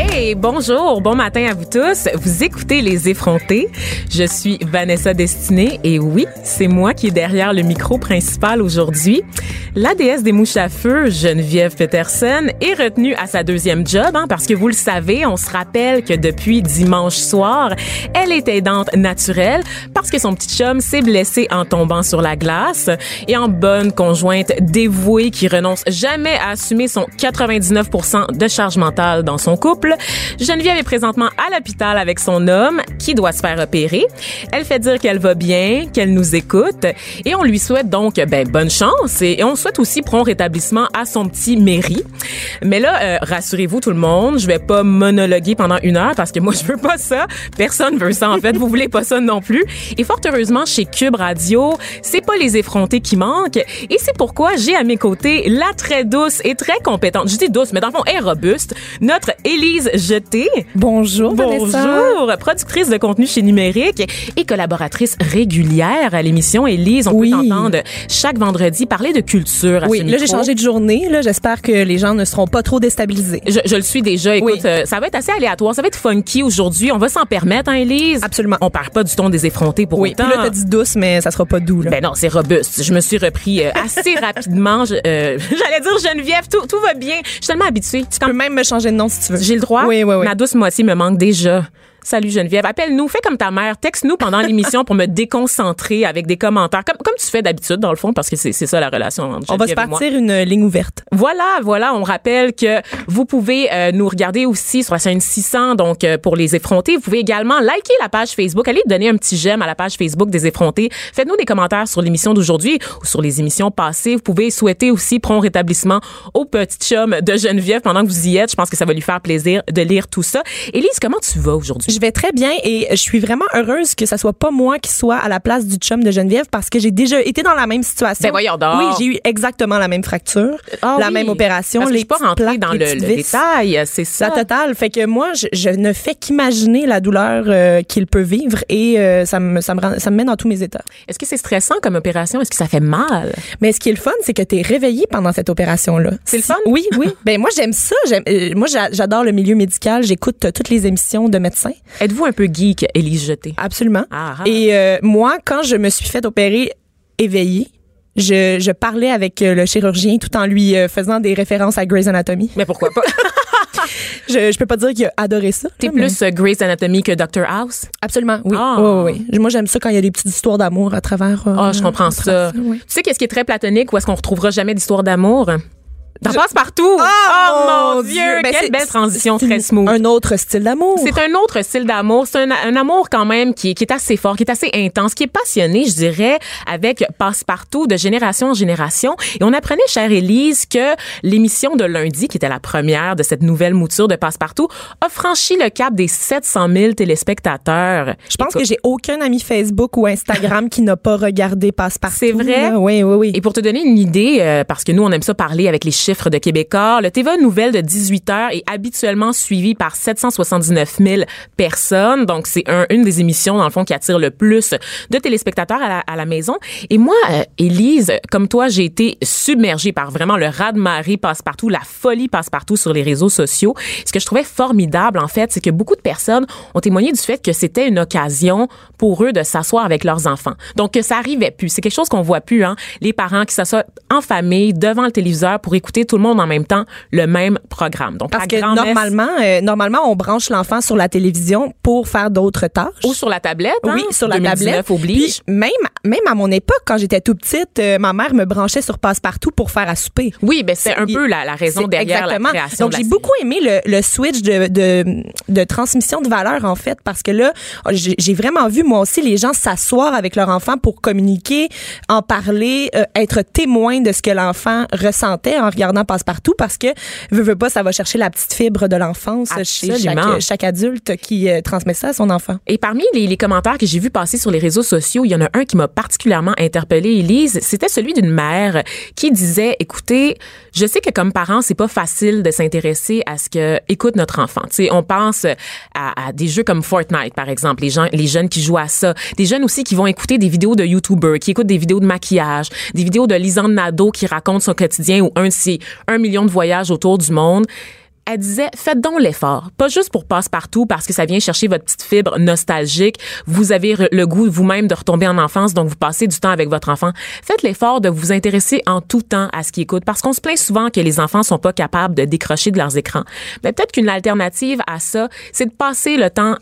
Hey, bonjour, bon matin à vous tous. Vous écoutez Les Effrontés. Je suis Vanessa Destinée et oui, c'est moi qui est derrière le micro principal aujourd'hui. La déesse des mouches à feu, Geneviève Peterson, est retenue à sa deuxième job hein, parce que vous le savez, on se rappelle que depuis dimanche soir, elle est aidante naturelle parce que son petit chum s'est blessé en tombant sur la glace et en bonne conjointe dévouée qui renonce jamais à assumer son 99% de charge mentale dans son couple. Geneviève est présentement à l'hôpital avec son homme qui doit se faire opérer. Elle fait dire qu'elle va bien, qu'elle nous écoute et on lui souhaite donc ben, bonne chance et, on souhaite aussi prompt rétablissement à son petit mairie. Mais là, euh, rassurez-vous tout le monde, je vais pas monologuer pendant une heure parce que moi je veux pas ça. Personne veut ça en fait. Vous voulez pas ça non plus. Et fort heureusement chez Cube Radio, c'est pas les effrontés qui manquent et c'est pourquoi j'ai à mes côtés la très douce et très compétente. Je dis douce, mais dans le fond, robuste. Notre Élise Jeté. Bonjour, Vanessa. Bonjour, productrice de contenu chez Numérique et collaboratrice régulière à l'émission. Élise, on Oui. peut t'entendre chaque vendredi parler de culture. À Oui, ce là j'ai changé de journée. Là, j'espère que les gens ne seront pas trop déstabilisés. Je, je le suis déjà. Écoute, Oui. euh, ça va être assez aléatoire. Ça va être funky aujourd'hui. On va s'en permettre, hein, Élise? Absolument. On perd pas du ton des effrontés pour Oui, autant. puis là t'as dit douce, mais ça sera pas doux là. Ben non, c'est robuste. Je me suis repris euh, assez rapidement. Euh, J'allais dire Geneviève, tout, tout va bien. Je suis tellement habituée. Tu tu peux même me changer de nom si tu veux. J'ai le droit? Oui, oui, oui. Ma douce moitié me manque déjà. Salut Geneviève. Appelle-nous, fais comme ta mère. Texte-nous pendant l'émission pour me déconcentrer avec des commentaires, comme, comme tu fais d'habitude dans le fond, parce que c'est c'est ça la relation entre On va se Geneviève et moi. partir une ligne ouverte. Voilà, voilà, on rappelle que vous pouvez euh, nous regarder aussi sur la chaîne 600, donc euh, pour les effrontés. Vous pouvez également liker la page Facebook, allez donner un petit j'aime à la page Facebook des effrontés. Faites-nous des commentaires sur l'émission d'aujourd'hui ou sur les émissions passées. Vous pouvez souhaiter aussi prompt rétablissement au petit chum de Geneviève pendant que vous y êtes. Je pense que ça va lui faire plaisir de lire tout ça. Élise, comment tu vas aujourd'hui? Je vais très bien et je suis vraiment heureuse que ça soit pas moi qui soit à la place du chum de Geneviève parce que j'ai déjà été dans la même situation. Ben voyons donc. Oui, j'ai eu exactement la même fracture, Ah la oui, même opération, Parce que les je suis pas rentrée plaques, dans le, le détail, c'est ça. La totale. Fait que moi, je, je ne fais qu'imaginer la douleur euh, qu'il peut vivre et euh, ça, me, ça, me rend- ça me met dans tous mes états. Est-ce que c'est stressant comme opération? Est-ce que ça fait mal? Mais ce qui est le fun, c'est que tu es réveillé pendant cette opération-là. C'est le fun? Oui, oui. ben moi, j'aime ça. J'aime- euh, moi, j'a- j'adore le milieu médical. J'écoute toutes les émissions de médecins. Êtes-vous un peu geek, Élise Jeté? Absolument. Ah, ah. Et euh, moi, quand je me suis fait opérer éveillée, je, je parlais avec euh, le chirurgien tout en lui euh, faisant des références à Grey's Anatomy. Mais pourquoi pas? Je, je peux pas dire qu'il a adoré ça. T'es mais- plus euh, Grey's Anatomy que Dr House? Absolument, oui. Ah. Oui, oui, oui. Moi, j'aime ça quand il y a des petites histoires d'amour à travers. euh, Ah, je comprends ça. oui. Tu sais qu'est-ce qui est très platonique ou est-ce qu'on retrouvera jamais d'histoire d'amour? T'en passes partout! Ah, oh mon Dieu! Ben, Quelle belle transition très smooth. Un autre style d'amour. C'est un autre style d'amour. C'est un, un amour quand même qui, est- qui est assez fort, qui est assez intense, qui est passionné, je dirais, avec Passe-Partout de génération en génération. Et on apprenait, chère Élise, que l'émission de lundi, qui était la première de cette nouvelle mouture de Passe-Partout, a franchi le cap des 700 000 téléspectateurs. Je pense que j'ai aucun ami Facebook ou Instagram qui n'a pas regardé Passe-Partout. C'est vrai? là. Oui, oui, oui. Et pour te donner une idée, euh, parce que nous, on aime ça parler avec les chiffres de Québécois, le TVA Nouvelle de 18 heures est habituellement suivi par 779 000 personnes. Donc, c'est un, une des émissions, dans le fond, qui attire le plus de téléspectateurs à la, à la maison. Et moi, euh, Élise, comme toi, j'ai été submergée par vraiment le raz-de-marée passe-partout, la folie passe-partout sur les réseaux sociaux. Ce que je trouvais formidable, en fait, c'est que beaucoup de personnes ont témoigné du fait que c'était une occasion pour eux de s'asseoir avec leurs enfants. Donc, que ça arrivait plus. C'est quelque chose qu'on voit plus, hein. Les parents qui s'assoient en famille devant le téléviseur pour écouter tout le monde en même temps le même programme. Donc, Parce que normalement, euh, normalement, on branche l'enfant sur la télévision pour faire d'autres tâches. ou sur la tablette, hein? Oui, sur la 2019 tablette. oblige. Puis même, même à mon époque, quand j'étais tout petite, euh, ma mère me branchait sur Passe-Partout pour faire à souper. oui, ben c'est un il- peu la, la raison derrière exactement. la création Donc j'ai beaucoup aimé le, le switch de, de, de transmission de valeur en fait parce que là j'ai j'ai vraiment vu moi aussi les gens s'asseoir avec leur enfant pour communiquer, en parler, euh, être témoin de ce que l'enfant ressentait en regardant regardant passe-partout parce que veut, veut pas, ça va chercher la petite fibre de l'enfance chez chaque, chaque adulte qui euh, transmet ça à son enfant. Et parmi les, les commentaires que j'ai vu passer sur les réseaux sociaux, il y en a un qui m'a particulièrement interpellée, Elise. C'était celui d'une mère qui disait, écoutez, je sais que comme parents, c'est pas facile de s'intéresser à ce que écoute notre enfant. Tu sais, on pense à, à des jeux comme Fortnite, par exemple, les gens, les jeunes qui jouent à ça, des jeunes aussi qui vont écouter des vidéos de YouTubers, qui écoutent des vidéos de maquillage, des vidéos de Lisanne Nadeau qui raconte son quotidien ou un de ses un million de voyages autour du monde elle disait, faites donc l'effort. Pas juste pour passe-partout parce que ça vient chercher votre petite fibre nostalgique. Vous avez le goût vous-même de retomber en enfance, donc vous passez du temps avec votre enfant. Faites l'effort de vous intéresser en tout temps à ce qui écoute parce qu'on se plaint souvent que les enfants sont pas capables de décrocher de leurs écrans. Mais peut-être qu'une alternative à ça, c'est de passer le temps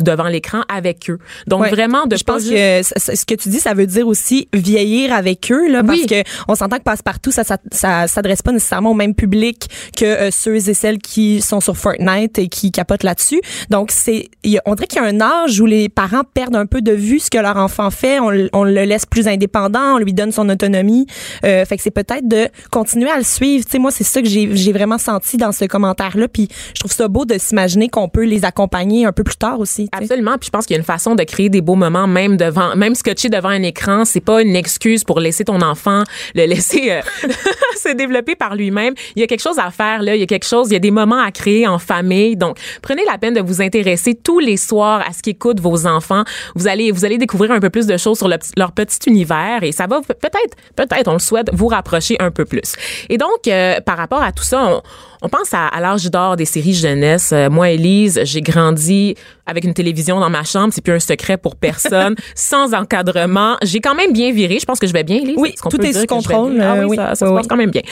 devant l'écran avec eux. Donc Ouais. vraiment de je pense juste- que ce que tu dis, ça veut dire aussi vieillir avec eux, là, Oui. parce que on s'entend que passe-partout, ça, ça, ça s'adresse pas nécessairement au même public que euh, ceux et celles qui sont sur Fortnite et qui capotent là-dessus. Donc c'est, on dirait qu'il y a un âge où les parents perdent un peu de vue ce que leur enfant fait, on, on le laisse plus indépendant, on lui donne son autonomie. Euh, fait que c'est peut-être de continuer à le suivre. Tu sais, moi c'est ça que j'ai, j'ai vraiment senti dans ce commentaire-là. Puis je trouve ça beau de s'imaginer qu'on peut les accompagner un peu plus tard aussi. Absolument. Puis je pense qu'il y a une façon de créer des beaux moments, même devant, même scotché devant un écran. C'est pas une excuse pour laisser ton enfant le laisser euh, se développer par lui-même. Il y a quelque chose à faire là. Il y a quelque chose. Il y a des moments à créer en famille. Donc prenez la peine de vous intéresser tous les soirs à ce qu'écoutent vos enfants. Vous allez, vous allez découvrir un peu plus de choses sur le- leur petit univers et ça va peut- peut-être, peut-être, on le souhaite, vous rapprocher un peu plus. Et donc euh, par rapport à tout ça, on, pense à, à l'âge d'or des séries jeunesse. Euh, moi, Élise, j'ai grandi avec une télévision dans ma chambre. C'est plus un secret pour personne. sans encadrement. J'ai quand même bien viré. Je pense que je vais bien, Élise. Oui, tout est sous contrôle? Ah oui, oui. ça, ça Oui, se passe quand même bien.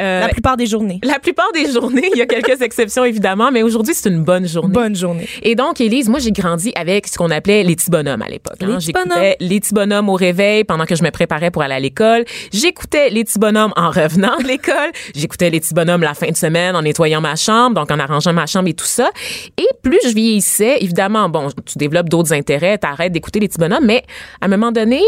Euh, La plupart des journées. la plupart des journées, il y a quelques exceptions évidemment, mais aujourd'hui c'est une bonne journée. Bonne journée. Et donc, Élise, moi, j'ai grandi avec ce qu'on appelait les petits bonhommes à l'époque. Les hein. J'écoutais les petits bonhommes au réveil pendant que je me préparais pour aller à l'école. J'écoutais les petits bonhommes en revenant de l'école. J'écoutais les petits bonhommes la fin de semaine en nettoyant ma chambre, donc en arrangeant ma chambre et tout ça. Et plus je vieillissais, évidemment, bon, tu développes d'autres intérêts, t'arrêtes d'écouter les petits bonhommes, mais à un moment donné,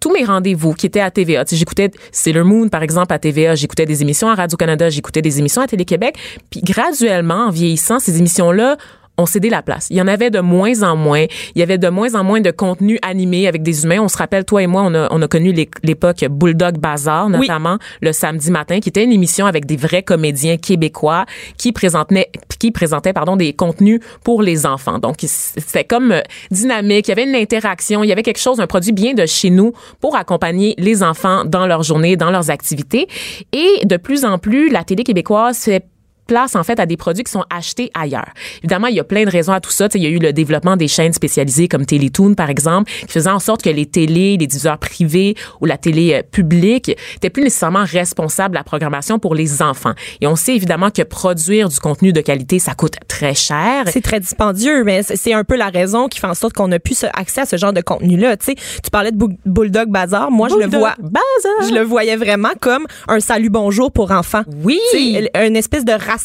tous mes rendez-vous qui étaient à TVA. Tu sais, j'écoutais Sailor Moon, par exemple, à TVA. J'écoutais des émissions à Radio-Canada. J'écoutais des émissions à Télé-Québec. Puis graduellement, en vieillissant, ces émissions-là ont cédé la place. Il y en avait de moins en moins. Il y avait de moins en moins de contenu animé avec des humains. On se rappelle, toi et moi, on a, on a connu l'é- l'époque Bulldog Bazar, notamment le samedi matin, qui était une émission avec des vrais comédiens québécois qui présentaient, qui présentaient, pardon, des contenus pour les enfants. Donc, c'était comme euh, dynamique. Il y avait une interaction. Il y avait quelque chose, un produit bien de chez nous pour accompagner les enfants dans leur journée, dans leurs activités. Et de plus en plus, la télé québécoise fait place en fait à des produits qui sont achetés ailleurs. Évidemment, il y a plein de raisons à tout ça. Tu sais, il y a eu le développement des chaînes spécialisées comme Télétoon par exemple, qui faisait en sorte que les télés, les diffuseurs privés ou la télé euh, publique étaient plus nécessairement responsables de la programmation pour les enfants. Et on sait évidemment que produire du contenu de qualité, ça coûte très cher. C'est très dispendieux, mais c'est- un peu la raison qui fait en sorte qu'on a ce- accès à ce genre de contenu-là. Tu parlais de Bulldog Bazar. Moi, je le Bulldog vois. Bazar. Je le voyais vraiment comme un salut bonjour pour enfants. Oui. Tu sais, une espèce de rassemblement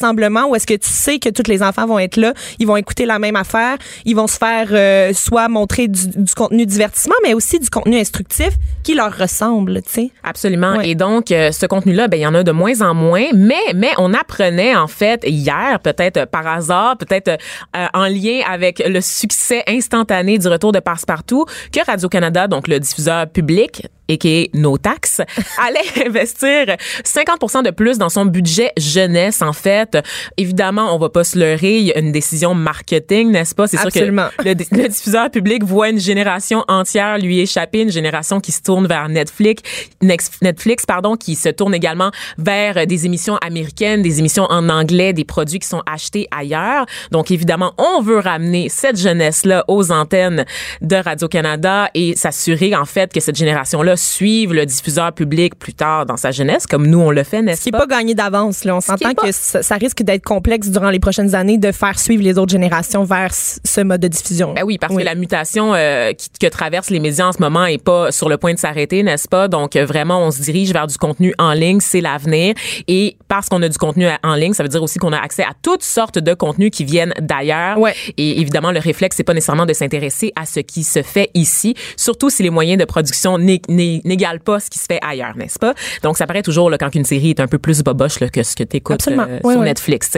où est-ce que tu sais que tous les enfants vont être là, ils vont écouter la même affaire, ils vont se faire euh, soit montrer du, du contenu divertissement, mais aussi du contenu instructif qui leur ressemble, tu sais. Absolument. Ouais. Et donc, euh, ce contenu-là, ben, il y en a de moins en moins. Mais, mais on apprenait, en fait, hier, peut-être euh, par hasard, peut-être euh, en lien avec le succès instantané du retour de Passe-Partout, que Radio-Canada, donc le diffuseur public, et qui est nos taxes, allait investir 50% de plus dans son budget jeunesse, en fait. Évidemment, on va pas se leurrer, il y a une décision marketing, n'est-ce pas? C'est sûr que le, le diffuseur public voit une génération entière lui échapper, une génération qui se tourne vers Netflix, Netflix pardon, qui se tourne également vers des émissions américaines, des émissions en anglais, des produits qui sont achetés ailleurs. Donc évidemment, on veut ramener cette jeunesse-là aux antennes de Radio-Canada et s'assurer en fait que cette génération-là suive le diffuseur public plus tard dans sa jeunesse, comme nous on le fait, Ce n'est-ce qui n'est pas? pas gagné d'avance. Là. On s'entend pas- que ça, ça risque d'être complexe durant les prochaines années de faire suivre les autres générations vers ce mode de diffusion. Ben oui, parce que la mutation euh, qui, que traversent les médias en ce moment est pas sur le point de s'arrêter, n'est-ce pas? Donc euh, vraiment, on se dirige vers du contenu en ligne, c'est l'avenir. Et parce qu'on a du contenu en ligne, ça veut dire aussi qu'on a accès à toutes sortes de contenus qui viennent d'ailleurs. Ouais. Et évidemment, le réflexe, c'est pas nécessairement de s'intéresser à ce qui se fait ici, surtout si les moyens de production n'est- n'égale pas ce qui se fait ailleurs, n'est-ce pas? Donc, ça paraît toujours là, quand une série est un peu plus boboche là, que ce que tu écoutes sur Oui. Netflix.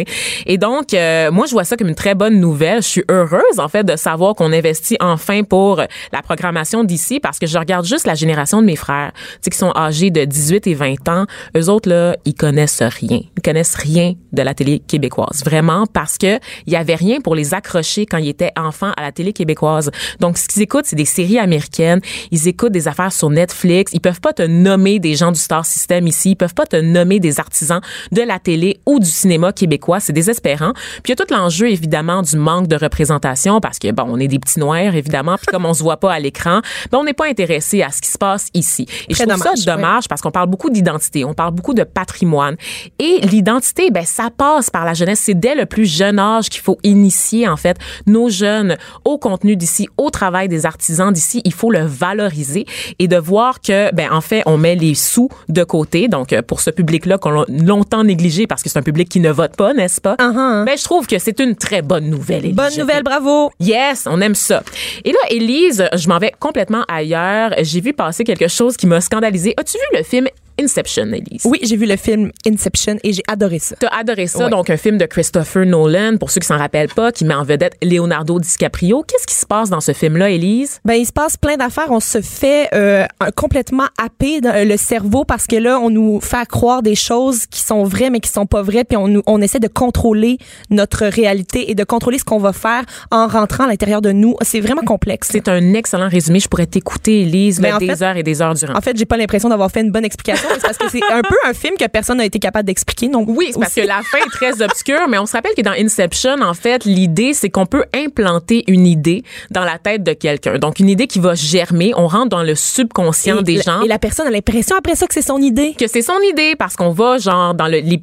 Et donc, euh, moi, je vois ça comme une très bonne nouvelle. Je suis heureuse, en fait, de savoir qu'on investit enfin pour la programmation d'ici parce que je regarde juste la génération de mes frères, tu qui sont âgés de 18 et 20 ans. Eux autres, là, ils connaissent rien. Ils connaissent rien de la télé québécoise. Vraiment, parce que il y avait rien pour les accrocher quand ils étaient enfants à la télé québécoise. Donc, ce qu'ils écoutent, c'est des séries américaines. Ils écoutent des affaires sur Netflix. Ils peuvent pas te nommer des gens du Star System ici. Ils peuvent pas te nommer des artisans de la télé ou du cinéma québécois. C'est désespérant. Puis il y a tout l'enjeu, évidemment, du manque de représentation parce que, bon, on est des petits noirs, évidemment. Puis comme on se voit pas à l'écran, ben, on n'est pas intéressé à ce qui se passe ici. Et Très je trouve dommage, ça dommage parce qu'on parle beaucoup d'identité, on parle beaucoup de patrimoine. Et l'identité, ben, ça passe par la jeunesse. C'est dès le plus jeune âge qu'il faut initier, en fait, nos jeunes au contenu d'ici, au travail des artisans d'ici. Il faut le valoriser et de voir que, ben, en fait, on met les sous de côté. Donc, euh, pour ce public-là qu'on a longtemps négligé parce que c'est un public qui ne vote pas, n'est-ce pas? Uh-huh. Ben, je trouve que c'est une très bonne nouvelle. Élise. Bonne nouvelle, bravo. Yes, on aime ça. Et là, Élise, je m'en vais complètement ailleurs. J'ai vu passer quelque chose qui m'a scandalisé. As-tu vu le film Inception, Élise? Oui, j'ai vu le film Inception et j'ai adoré ça. T'as adoré ça, Ouais. donc un film de Christopher Nolan, pour ceux qui s'en rappellent pas, qui met en vedette Leonardo DiCaprio. Qu'est-ce qui se passe dans ce film-là, Élise? Ben, il se passe plein d'affaires. On se fait euh, complètement happer dans le cerveau parce que là, on nous fait croire des choses qui sont vraies mais qui sont pas vraies. Puis on, nous, on essaie de contrôler notre réalité et de contrôler ce qu'on va faire en rentrant à l'intérieur de nous. C'est vraiment complexe. C'est un excellent résumé. Je pourrais t'écouter, Élise, Ben, des fait- heures et des heures durant. En fait, j'ai pas l'impression d'avoir fait une bonne explication. Parce que c'est un peu un film que personne n'a été capable d'expliquer. Donc Oui, parce que la fin est très obscure, mais on se rappelle que dans Inception, en fait, l'idée, c'est qu'on peut implanter une idée dans la tête de quelqu'un. Donc, une idée qui va germer. On rentre dans le subconscient et des la- gens. Et la personne a l'impression après ça que c'est son idée. que c'est son idée parce qu'on va genre dans le les,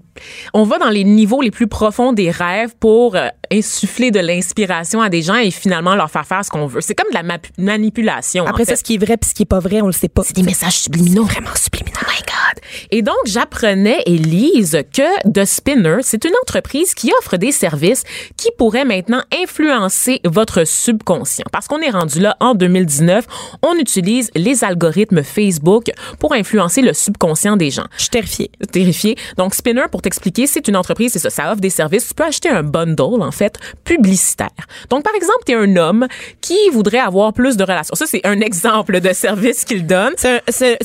on va dans les niveaux les plus profonds des rêves pour euh, insuffler de l'inspiration à des gens et finalement leur faire faire ce qu'on veut. C'est comme de la ma- manipulation. Après en ça, ce qui est vrai puis ce qui est pas vrai, on le sait pas. des messages subliminaux. vraiment subliminal. Oh my God. Et donc, j'apprenais, Elise, que The Spinner, c'est une entreprise qui offre des services qui pourraient maintenant influencer votre subconscient. Parce qu'on est rendu là en 2019, on utilise les algorithmes Facebook pour influencer le subconscient des gens Je suis terrifiée. terrifié. Donc, Spinner, pour t'expliquer, c'est une entreprise, c'est ça, ça offre des services. Tu peux acheter un bundle, en fait, publicitaire. Donc, par exemple, tu es un homme qui voudrait avoir plus de relations. Ça, c'est un exemple de service qu'il donne. C'est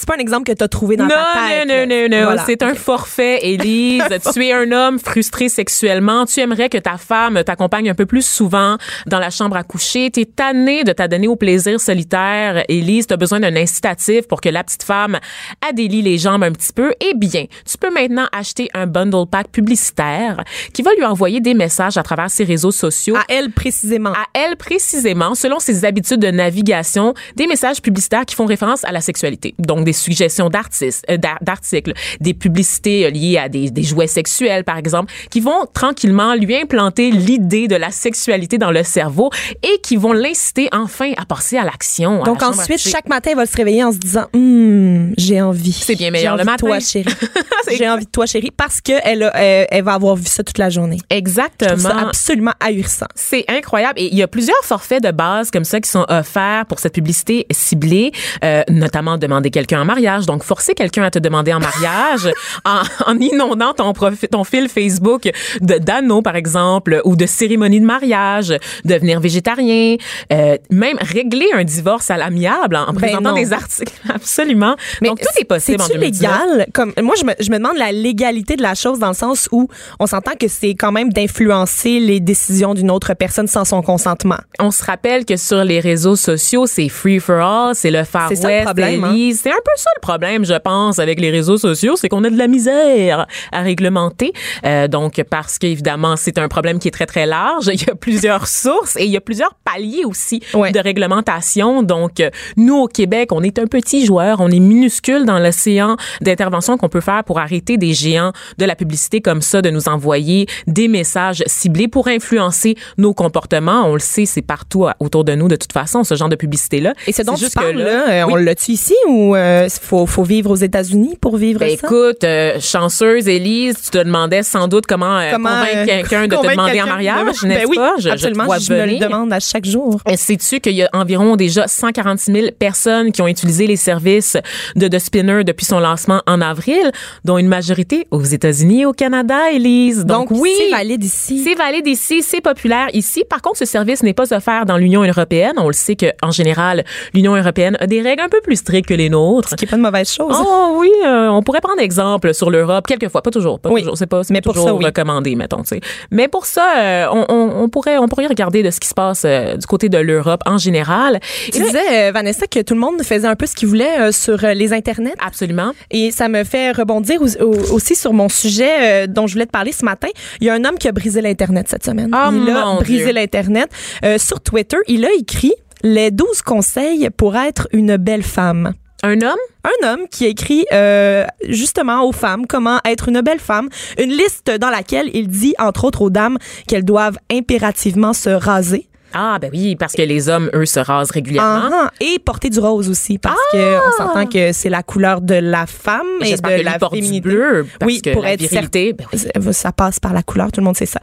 pas un exemple que tu as trouvé dans Non, ta tête. Non, non, non, non. Voilà. C'est un forfait, Élise. tu es un homme frustré sexuellement. Tu aimerais que ta femme t'accompagne un peu plus souvent dans la chambre à coucher. Tu es tanné de t'adonner au plaisir solitaire, Élise. Tu as besoin d'un incitatif pour que la petite femme adélie les jambes un petit peu. Eh bien, tu peux maintenant acheter un bundle pack publicitaire qui va lui envoyer des messages à travers ses réseaux sociaux À elle précisément. à elle précisément, selon ses habitudes de navigation, des messages publicitaires qui font référence à la sexualité. Donc des suggestions d'artistes, euh, d'ar- d'articles, des publicités euh, liées à des, des jouets sexuels, par exemple, qui vont tranquillement lui implanter l'idée de la sexualité dans le cerveau et qui vont l'inciter enfin à passer à l'action. à Donc la ensuite, chaque matin, elle va se réveiller en se disant Hum, j'ai envie. C'est bien meilleur le envie de matin. Toi, chérie. J'ai envie de toi, chérie, parce que elle, a- elle, elle va avoir vu ça toute la journée. Je trouve ça Exactement. absolument ahurissant. C'est incroyable. Et il y a plusieurs forfaits de base comme ça qui sont offerts pour cette publicité ciblée, euh, notamment demander quelqu'un en mariage. Donc, forcer quelqu'un à te demander en mariage en, en inondant ton, profi- ton fil Facebook de d'anneaux, par exemple, ou de cérémonie de mariage, devenir végétarien, euh, même régler un divorce à l'amiable en, en présentant Ben non. des articles. Absolument. Donc, tout est possible en C'est-tu 2019. légal? Comme, moi, je me, je me demande la légalité de la chose dans le sens où on s'entend que c'est quand même d'influencer les décisions d'une autre personne sans son consentement. On se rappelle que sur les réseaux sociaux, c'est free for all, c'est le Far C'est ça le West, problème, hein? C'est un peu ça le problème, je pense, avec les réseaux sociaux, c'est qu'on a de la misère à réglementer. Euh, donc, parce qu'évidemment, c'est un problème qui est très, très large. Il y a plusieurs sources et il y a plusieurs paliers aussi Ouais. de réglementation. Donc, euh, nous, au Québec, on est un petit joueur, on est minuscule dans l'océan d'intervention qu'on peut faire pour arrêter des géants de la publicité comme ça, de nous envoyer des messages ciblés pour influencer nos comportements. On le sait, c'est partout autour de nous de toute façon, ce genre de publicité-là. Et ce dont C'est tu juste que parles, là, euh, oui. on l'a-tu ici ou euh, faut, faut vivre aux États-Unis pour vivre Ben, ça? écoute, euh, chanceuse, Élise, tu te demandais sans doute comment, euh, Comment, convaincre euh, quelqu'un de te demander en mariage, de- n'est-ce Ben oui, pas? Je, je te absolument, je me le demande à chaque jour. Sais-tu qu'il y a environ déjà 146 000 personnes qui ont utilisé les services de The Spinner depuis son lancement en avril, dont une majorité aux États-Unis et au Canada, Élise? Donc, Donc, oui, c'est valide ici. c'est valide ici, c'est populaire ici. Par contre, ce service n'est pas offert dans l'Union européenne. On le sait qu'en général, l'Union européenne a des règles un peu plus strictes que les nôtres. Ce qui est pas de mauvaise chose. Oh oui, euh, on pourrait prendre exemple sur l'Europe, quelquefois, pas toujours, pas Oui. toujours, c'est pas, Mais pas pour toujours ça, oui. recommandé, mettons. Mais pour ça, euh, on, on, on pourrait, on pourrait regarder de ce qui se passe euh, du côté de l'Europe en général. Tu disais, euh, Vanessa, que tout le monde faisait un peu ce qu'il voulait sur les internets. absolument. Et ça me fait rebondir au- au- aussi sur mon sujet dont je voulais te parler ce matin. Il y a un homme qui a brisé l'Internet cette semaine. Oh, il a brisé l'Internet. Sur Twitter, il a écrit les 12 conseils pour être une belle femme. Un homme? Un homme qui écrit euh, justement aux femmes comment être une belle femme, une liste dans laquelle il dit entre autres aux dames qu'elles doivent impérativement se raser. Ah, ben oui, parce que les hommes, eux, se rasent régulièrement. Ah, et porter du rose aussi parce que on s'entend que c'est la couleur de la femme et de que la du féminité. bleu, parce oui, que pour la être virilité, ben oui. certain- ça passe par la couleur, tout le monde sait ça.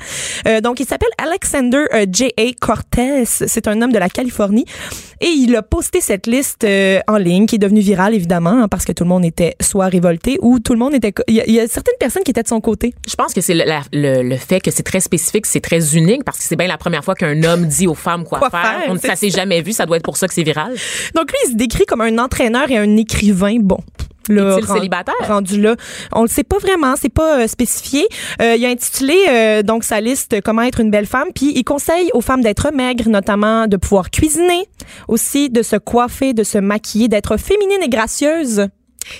Euh, donc il s'appelle Alexander euh, J.A. Cortez, c'est un homme de la Californie et il a posté cette liste euh, en ligne qui est devenue virale évidemment hein, parce que tout le monde était soit révolté ou tout le monde était il y, a- il y a certaines personnes qui étaient de son côté. Je pense que c'est le, le, le fait que c'est très spécifique, c'est très unique, parce que c'est bien la première fois qu'un homme dit aux femmes quoi, Quoi faire. faire, On- ça s'est jamais vu, ça doit être pour ça que c'est viral. Donc lui il se décrit comme un entraîneur et un écrivain bon. Là, Est-il célibataire? rendu là. On le sait pas vraiment, c'est pas euh, spécifié. Euh, il a intitulé euh, donc sa liste comment être une belle femme, puis il conseille aux femmes d'être maigres, notamment de pouvoir cuisiner, aussi de se coiffer, de se maquiller, d'être féminine et gracieuse.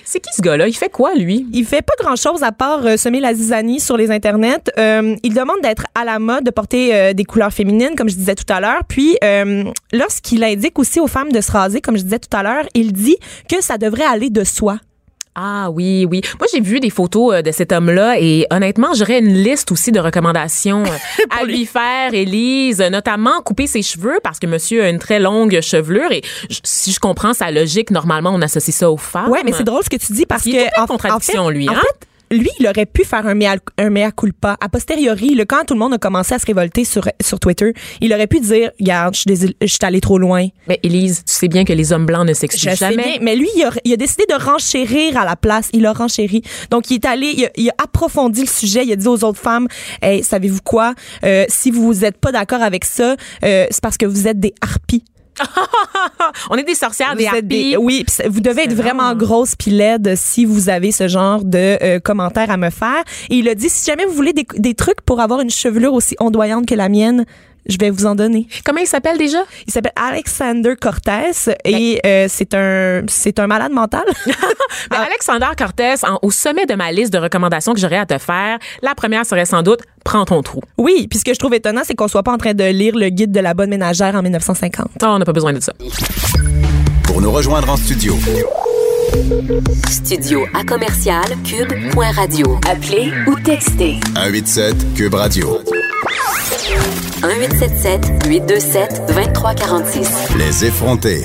C'est qui ce gars-là? Il fait quoi, lui? Il fait pas grand chose à part euh, semer la zizanie sur les internets. Euh, il demande d'être à la mode, de porter euh, des couleurs féminines, comme je disais tout à l'heure. Puis, lorsqu'il indique aussi aux femmes de se raser, comme je disais tout à l'heure, il dit que ça devrait aller de soi. Ah oui, oui. Moi, j'ai vu des photos euh, de cet homme-là et honnêtement, j'aurais une liste aussi de recommandations euh, à lui faire, Élise, euh, notamment couper ses cheveux parce que monsieur a une très longue chevelure et si je comprends sa logique, normalement, on associe ça aux femmes. Ouais, mais c'est drôle ce que tu dis parce que en- fait, lui, En hein? fait, lui, il aurait pu faire un mea, un mea culpa. A posteriori, le, quand tout le monde a commencé à se révolter sur, sur Twitter, il aurait pu dire, regarde, je suis allé trop loin. Mais Élise, tu sais bien que les hommes blancs ne s'excusent sais jamais. bien, mais lui, il a, il a décidé de renchérir à la place. Il a renchéri. Donc, il est allé, il a, il a approfondi le sujet. Il a dit aux autres femmes, hey, savez-vous quoi? Euh, si vous n'êtes pas d'accord avec ça, euh, c'est parce que vous êtes des harpies. on est des sorcières, Vous des harpies. oui, vous devez être vraiment grosse puis laide si vous avez ce genre de euh, commentaires à me faire. Et il a dit, si jamais vous voulez des, des trucs pour avoir une chevelure aussi ondoyante que la mienne, je vais vous en donner. Comment il s'appelle déjà? Il s'appelle Alexander Cortez et euh, c'est un c'est un malade mental. Ben, Alexander Cortez, en- au sommet de ma liste de recommandations que j'aurais à te faire, la première serait sans doute prends ton trou. oui, puis ce que je trouve étonnant, c'est qu'on soit pas en train de lire le guide de la bonne ménagère en 1950. Oh, on n'a pas besoin de ça. Pour nous rejoindre en studio, Studio à commercial cube.radio. Appelez ou textez 187 Cube Radio. 1877 827 2346. Les effrontés.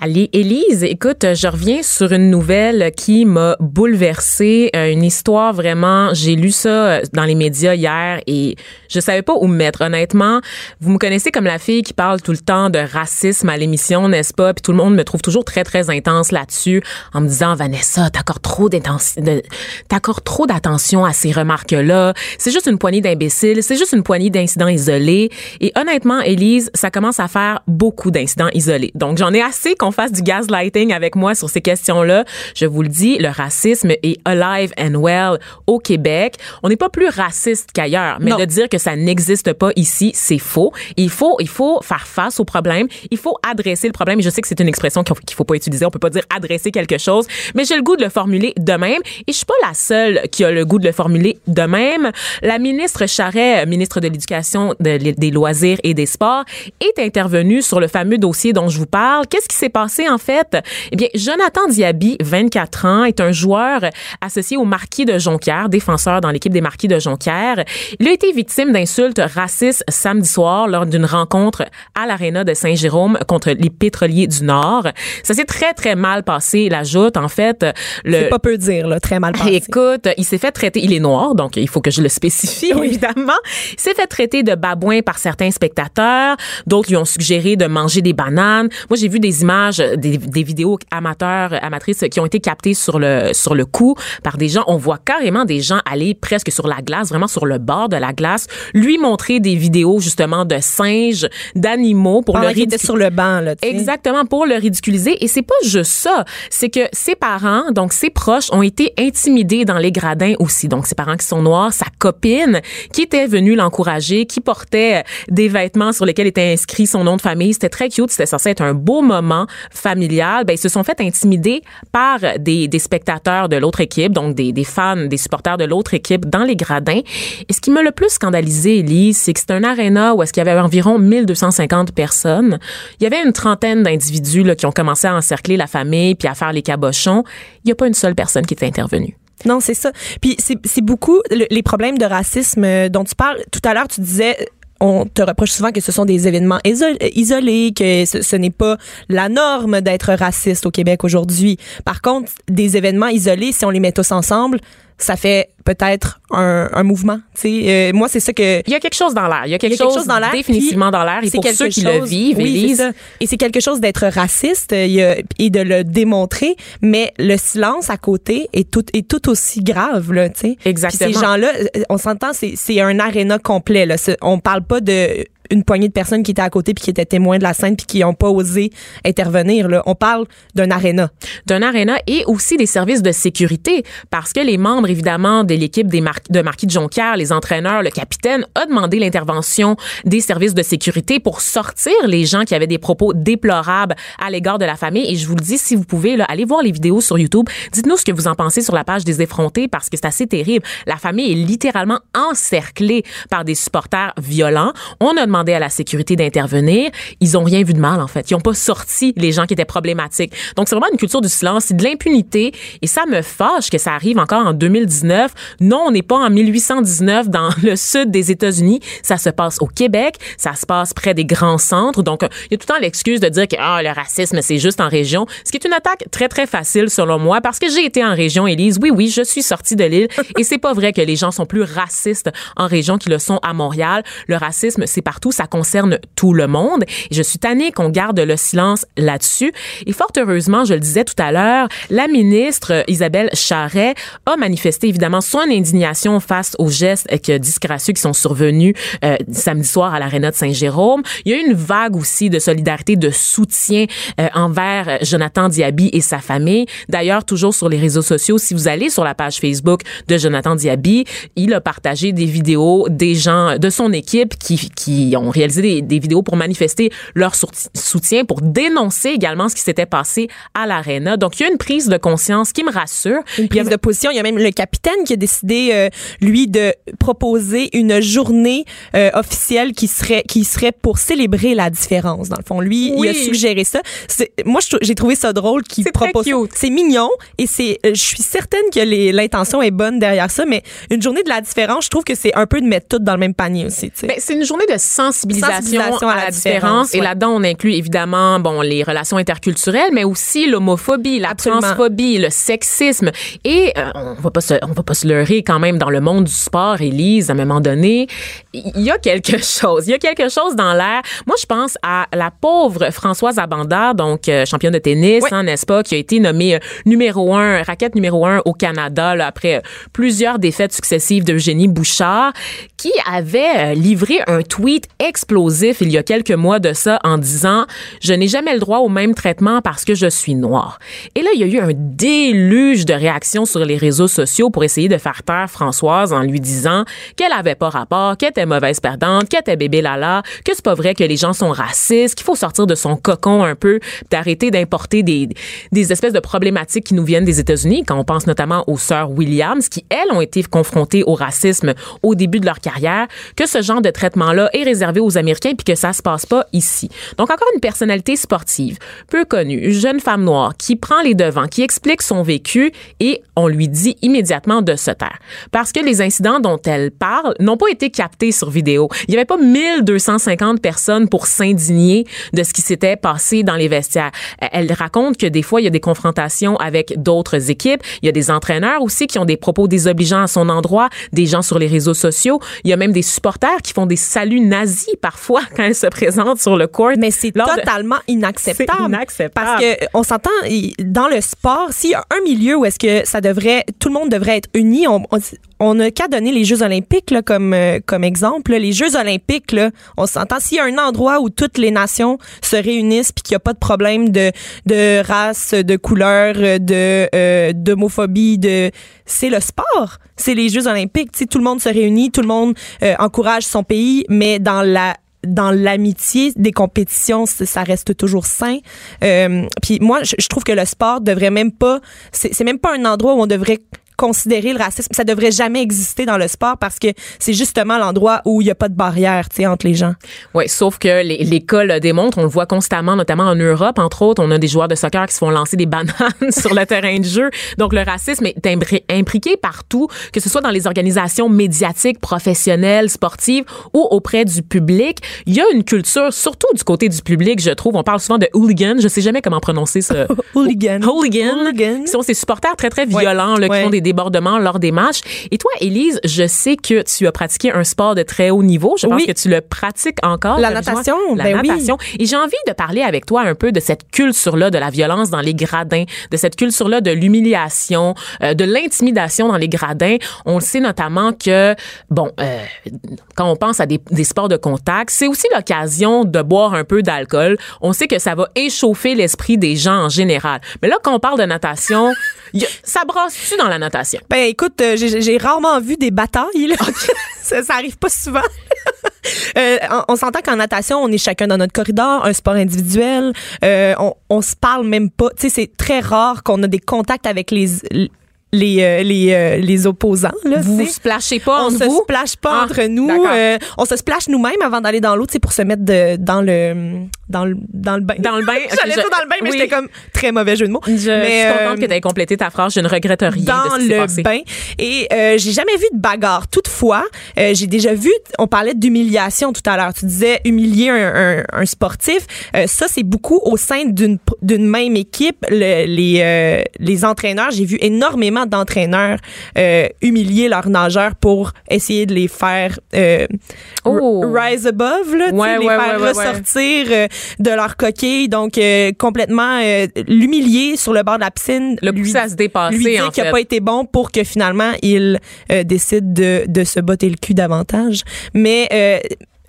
Allez, Élise, écoute, je reviens sur une nouvelle qui m'a bouleversée, euh, une histoire vraiment, j'ai lu ça euh, dans les médias hier et je savais pas où me mettre. Honnêtement, vous me connaissez comme la fille qui parle tout le temps de racisme à l'émission, n'est-ce pas? Puis tout le monde me trouve toujours très, très intense là-dessus en me disant, Vanessa, t'accordes trop t'accordes trop d'attention à ces remarques-là. C'est juste une poignée d'imbéciles, c'est juste une poignée d'incidents isolés. Et honnêtement, Élise, ça commence à faire beaucoup d'incidents isolés. Donc, j'en ai assez qu'on fasse du gaslighting avec moi sur ces questions-là. Je vous le dis, le racisme est alive and well au Québec. On n'est pas plus raciste qu'ailleurs, mais Non. de dire que ça n'existe pas ici, c'est faux. Il faut, il faut faire face au problème. Il faut adresser le problème. Je sais que c'est une expression qu'il faut, pas utiliser. On peut pas dire adresser quelque chose, mais j'ai le goût de le formuler de même. Et je suis pas la seule qui a le goût de le formuler de même. La ministre Charret, ministre de l'Éducation, de- des loisirs et des sports, est intervenue sur le fameux dossier dont je vous parle. Qu'est-ce qui s'est passé, en fait? Eh bien, Jonathan Diaby, 24 ans, est un joueur associé au Marquis de Jonquière, défenseur dans l'équipe des Marquis de Jonquière. Il a été victime d'insultes racistes samedi soir lors d'une rencontre à l'Arena de Saint-Jérôme contre les pétroliers du Nord. Ça s'est très, très mal passé, la joute. En fait, le... C'est pas peu dire, là, très mal passé. Écoute, il s'est fait traiter, il est noir, donc il faut que je le spécifie, évidemment. Il s'est fait traiter de babouin par certains spectateurs. D'autres lui ont suggéré de manger des bananes. Moi, j'ai vu des images, des, des, vidéos amateurs, amatrices qui ont été captées sur le, sur le coup par des gens. On voit carrément des gens aller presque sur la glace, vraiment sur le bord de la glace, lui montrer des vidéos, justement, de singes, d'animaux pour le ridiculiser. sur le banc, là, Exactement, pour le ridiculiser. Et c'est pas juste ça. C'est que ses parents, donc ses proches, ont été intimidés dans les gradins aussi. Donc, ses parents qui sont noirs, sa copine qui était venue l'encourager, qui portait des vêtements sur lesquels était inscrit son nom de famille. C'était très cute. C'était censé être un beau moment familial. Ben, ils se sont fait intimider par des, des spectateurs de l'autre équipe, donc des, des fans, des supporters de l'autre équipe dans les gradins. Et ce qui m'a le plus scandalisé, C'est que c'est un aréna où est-ce qu'il y avait environ 1250 personnes. Il y avait une trentaine d'individus qui ont commencé à encercler la famille puis à faire les cabochons. Il n'y a pas une seule personne qui est intervenue. Non, c'est ça. Puis c'est beaucoup les problèmes de racisme euh, dont tu parles. Tout à l'heure, tu disais on te reproche souvent que ce sont des événements isolés, que ce, n'est pas la norme d'être raciste au Québec aujourd'hui. Par contre, des événements isolés, si on les met tous ensemble, ça fait peut-être un, un, mouvement. Tu sais, euh, moi c'est ça que il y a quelque chose dans l'air. Il y a quelque, chose, dans l'air, définitivement dans l'air. Et pour ceux qui le vivent, oui, et c'est quelque chose d'être raciste et de le démontrer, mais le silence à côté est tout est tout aussi grave là. Tu sais, exactement. ces gens-là, euh, on s'entend, c'est c'est un aréna complet là. On parle pas de une poignée de personnes qui étaient à côté puis qui étaient témoins de la scène puis qui n'ont pas osé intervenir. Là. On parle d'un aréna. D'un aréna et aussi des services de sécurité parce que les membres, évidemment, de l'équipe de Marquis de Jonquière, les entraîneurs, le capitaine, a demandé l'intervention des services de sécurité pour sortir les gens qui avaient des propos déplorables à l'égard de la famille. Et je vous le dis, si vous pouvez, là, allez voir les vidéos sur YouTube. Dites-nous ce que vous en pensez sur la page des effrontés parce que c'est assez terrible. La famille est littéralement encerclée par des supporters violents. On a à la sécurité d'intervenir. Ils ont rien vu de mal, en fait. Ils ont pas sorti les gens qui étaient problématiques. Donc, c'est vraiment une culture du silence, de l'impunité. Et ça me fâche que ça arrive encore en 2019. Non, on n'est pas en 1819 dans le sud des États-Unis. Ça se passe au Québec. Ça se passe près des grands centres. Donc, il y a tout le temps l'excuse de dire que ah, le racisme, c'est juste en région. Ce qui est une attaque très, très facile, selon moi, parce que j'ai été en région, Élise. Oui, oui, je suis sortie de l'île. et c'est pas vrai que les gens sont plus racistes en région qu'ils le sont à Montréal. Le racisme, c'est partout ça concerne tout le monde. Et je suis tannée qu'on garde le silence là-dessus. Et fort heureusement, je le disais tout à l'heure, la ministre Isabelle Charret a manifesté évidemment son indignation face aux gestes disgracieux qui sont survenus euh, samedi soir à l'aréna de Saint-Jérôme. Il y a eu une vague aussi de solidarité, de soutien euh, envers Jonathan Diaby et sa famille. D'ailleurs, toujours sur les réseaux sociaux, si vous allez sur la page Facebook de Jonathan Diaby, il a partagé des vidéos des gens de son équipe qui, qui ont réalisé des, vidéos pour manifester leur soutien, pour dénoncer également ce qui s'était passé à l'aréna. Donc, il y a une prise de conscience qui me rassure. Une prise de position. Il y a même le capitaine qui a décidé, euh, lui, de proposer une journée euh, officielle qui serait, qui serait pour célébrer la différence. Dans le fond, lui, il a suggéré ça. Moi, j'ai trouvé ça drôle qu'il propose. C'est mignon et c'est, euh, je suis certaine que l'intention est bonne derrière ça, mais une journée de la différence, je trouve que c'est un peu de mettre tout dans le même panier aussi. Ben, c'est une journée de sensibilisation, à, la, différence. Et là-dedans, on inclut évidemment bon les relations interculturelles, mais aussi l'homophobie, la transphobie, le sexisme. Et euh, on va pas se, on va pas se leurrer quand même dans le monde du sport, Élise, à un moment donné, il y a quelque chose. Il y a quelque chose dans l'air. Moi, je pense à la pauvre Françoise Abanda, donc euh, championne de tennis, hein, n'est-ce pas, qui a été nommée euh, numéro un, raquette numéro un au Canada, là, après plusieurs défaites successives d'Eugénie Bouchard, qui avait livré un tweet explosif il y a quelques mois de ça en disant je n'ai jamais le droit au même traitement parce que je suis noire. Et là, il y a eu un déluge de réactions sur les réseaux sociaux pour essayer de faire taire Françoise en lui disant qu'elle avait pas rapport, qu'elle était mauvaise perdante, qu'elle était bébé lala, que c'est pas vrai que les gens sont racistes, qu'il faut sortir de son cocon un peu, d'arrêter d'importer des, des espèces de problématiques qui nous viennent des États-Unis, quand on pense notamment aux sœurs Williams, qui, elles, ont été confrontées au racisme au début de leur carrière, que ce genre de traitement-là est réservé aux Américains puis que ça se passe pas ici. Donc encore une personnalité sportive, peu connue, une jeune femme noire qui prend les devants, qui explique son vécu et on lui dit immédiatement de se taire parce que les incidents dont elle parle n'ont pas été captés sur vidéo. Il y avait pas 1250 personnes pour s'indigner de ce qui s'était passé dans les vestiaires. Elle raconte que des fois il y a des confrontations avec d'autres équipes, il y a des entraîneurs aussi qui ont des propos désobligeants à son endroit, des gens sur les réseaux sociaux, il y a même des supporters qui font des saluts nazis parfois quand elle se présente sur le court. Mais c'est totalement inacceptable. Parce que on s'entend dans le sport, s'il y a un milieu où est-ce que ça devrait, tout le monde devrait être uni, on, on n'a qu'à donner les Jeux olympiques comme, euh, comme exemple. Les Jeux olympiques, là, on s'entend, s'il y a un endroit où toutes les nations se réunissent puis qu'il n'y a pas de problème de, de race, de couleur, de euh, d'homophobie, de c'est le sport. C'est les Jeux olympiques. sais, tout le monde se réunit, tout le monde euh, encourage son pays, mais dans la dans l'amitié des compétitions, ça reste toujours sain. Euh, puis moi, je, trouve que le sport devrait même pas, c'est même pas un endroit où on devrait considérer le racisme. Ça devrait jamais exister dans le sport parce que c'est justement l'endroit où il n'y a pas de barrière entre les gens. Oui, sauf que les, les cas le démontrent. On le voit constamment, notamment en Europe, entre autres. On a des joueurs de soccer qui se font lancer des bananes sur le terrain de jeu. Donc, le racisme est imbriqué partout, que ce soit dans les organisations médiatiques, professionnelles, sportives ou auprès du public. Il y a une culture, surtout du côté du public, je trouve. On parle souvent de hooligan. Je sais jamais comment prononcer ce. hooligan. Hooligan. Hooligan. Qui sont ces supporters très, très violents, là, qui font des débordements lors des matchs. Et toi, Élise, je sais que tu as pratiqué un sport de très haut niveau. Je pense que tu le pratiques encore. La natation, la ben natation. Et j'ai envie de parler avec toi un peu de cette culture-là de la violence dans les gradins, de cette culture-là de l'humiliation, euh, de l'intimidation dans les gradins. On le sait notamment que, bon, euh, quand on pense à des, des sports de contact, c'est aussi l'occasion de boire un peu d'alcool. On sait que ça va échauffer l'esprit des gens en général. Mais là, quand on parle de natation, ça brasse-tu dans la natation? Ben écoute, euh, j'ai rarement vu des batailles. Là. ça, ça arrive pas souvent. Euh, on, s'entend qu'en natation, on est chacun dans notre corridor, un sport individuel. Euh, on, on se parle même pas. Tu sais, c'est très rare qu'on a des contacts avec les les euh, les euh, les opposants là vous vous splashez pas on se splash pas ah, entre nous euh, on se splash nous-mêmes avant d'aller dans l'eau tu sais pour se mettre de, dans le dans le dans le bain. Dans le bain j'allais dire dans le bain mais j'étais comme très mauvais jeu de mots. Je, mais, suis contente que tu aies complété ta phrase je ne regrette rien dans de ce le bain. Et j'ai jamais vu de bagarre. Toutefois j'ai déjà vu on parlait d'humiliation tout à l'heure. Tu disais humilier un, un, un sportif. Ça c'est beaucoup au sein d'une d'une même équipe. Le, les les entraîneurs j'ai vu énormément d'entraîneurs euh, humilier leurs nageurs pour essayer de les faire euh, oh. rise above, là, les faire ressortir euh, de leur coquille. Donc, complètement l'humilier sur le bord de la piscine. Le lui, à se dépasser, lui dire qu'il n'a pas été bon pour que finalement, il décide de, de se botter le cul davantage. Mais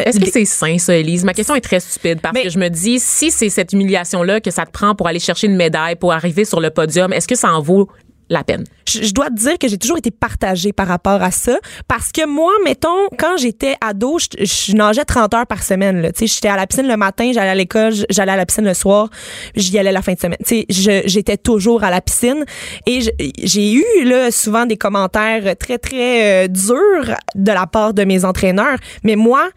est-ce que c'est sain, ça, Elise? Ma question est très stupide parce que je me dis, si c'est cette humiliation-là que ça te prend pour aller chercher une médaille, pour arriver sur le podium, est-ce que ça en vaut la peine. Je, dois te dire que j'ai toujours été partagée par rapport à ça parce que moi, mettons, quand j'étais ado, je, nageais 30 heures par semaine. Tu sais, j'étais à la piscine le matin, j'allais à l'école, j'allais à la piscine le soir, j'y allais la fin de semaine. Tu sais, j'étais toujours à la piscine et j'ai eu là souvent des commentaires très très euh, durs de la part de mes entraîneurs, mais moi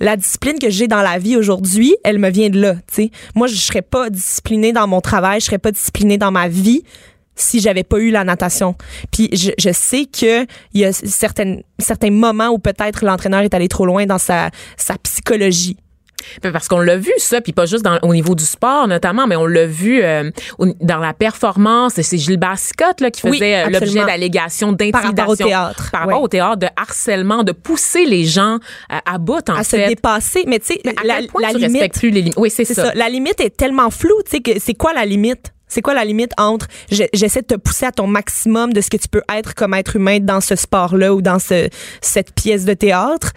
la discipline que j'ai dans la vie aujourd'hui, elle me vient de là. sais. Moi, je serais pas disciplinée dans mon travail, je serais pas disciplinée dans ma vie si j'avais pas eu la natation. Puis je, je sais que il y a certaines, certains moments où peut-être l'entraîneur est allé trop loin dans sa, sa psychologie. Parce qu'on l'a vu ça, puis pas juste dans, au niveau du sport notamment, mais on l'a vu euh, dans la performance. C'est Gilbert Scott là, qui faisait euh, l'objet d'allégations d'intimidation. Par rapport au théâtre. Par rapport au théâtre, de harcèlement, de pousser les gens à, à bout, en à fait. À se dépasser. Mais tu sais, la, la limite... Plus les limites. Oui, c'est ça. ça. La limite est tellement floue. Tu sais, c'est quoi la limite? C'est quoi la limite entre j'essaie de te pousser à ton maximum de ce que tu peux être comme être humain dans ce sport-là ou dans ce, cette pièce de théâtre?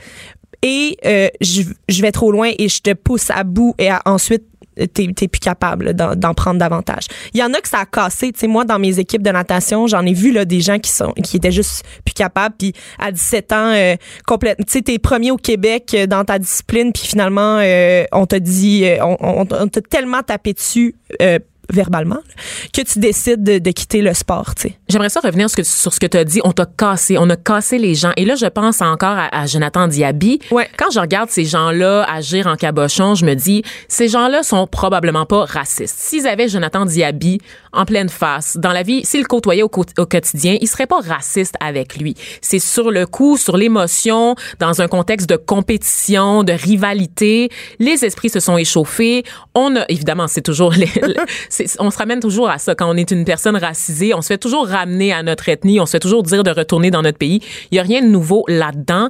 Et euh, je, vais trop loin et je te pousse à bout et ensuite t'es es plus capable d'en prendre davantage. Il y en a que ça a cassé. Tu sais, moi, dans mes équipes de natation, j'en ai vu là, des gens qui sont qui étaient juste plus capables. Puis à 17 ans, euh, tu sais, t'es premier au Québec euh, dans ta discipline. Puis finalement, on t'a dit, on, on, t'a tellement tapé dessus verbalement, que tu décides de, de quitter le sport. J'aimerais ça revenir sur ce que, sur ce que tu as dit. On t'a cassé, on a cassé les gens. Et là, je pense encore à, à Jonathan Diaby. Ouais. Quand je regarde ces gens-là agir en cabochon, je me dis, ces gens-là sont probablement pas racistes. S'ils avaient Jonathan Diaby en pleine face, dans la vie, s'ils le côtoyaient au, au quotidien, ils seraient pas racistes avec lui. C'est sur le coup, sur l'émotion, dans un contexte de compétition, de rivalité. Les esprits se sont échauffés. On a, évidemment, c'est toujours, les- on se ramène toujours à ça. Quand on est une personne racisée, on se fait toujours ramener à notre ethnie, on se fait toujours dire de retourner dans notre pays. Il y a rien de nouveau là-dedans.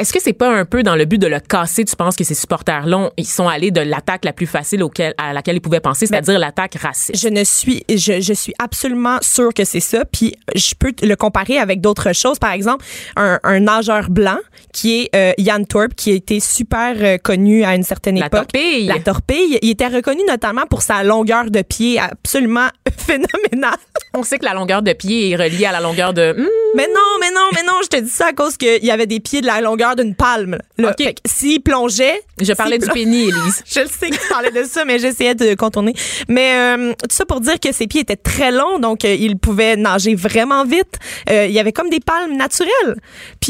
Est-ce que c'est pas un peu dans le but de le casser, tu penses que ces supporters-là, ils sont allés de l'attaque la plus facile auquel, à laquelle ils pouvaient penser, c'est-à-dire l'attaque raciste? Je ne suis, je, je suis absolument sûre que c'est ça. Puis je peux le comparer avec d'autres choses. Par exemple, un, un nageur blanc qui est euh, Jan Thorpe, qui a été super euh, connu à une certaine La époque. torpille. La torpille. Il était reconnu notamment pour sa longueur de pied absolument phénoménale. On sait que la longueur de pied est reliée à la longueur de... Hmm, Mais non, mais non, mais non, je te dis ça à cause qu'il y avait des pieds de la longueur d'une palme. Là. OK. Fait que S'il plongeait. je parlais du pénis, Élise. Je le sais que tu parlais de ça, mais j'essayais de contourner. Mais euh, tout ça pour dire que ses pieds étaient très longs, donc euh, il pouvait nager vraiment vite. Euh, il y avait comme des palmes naturelles.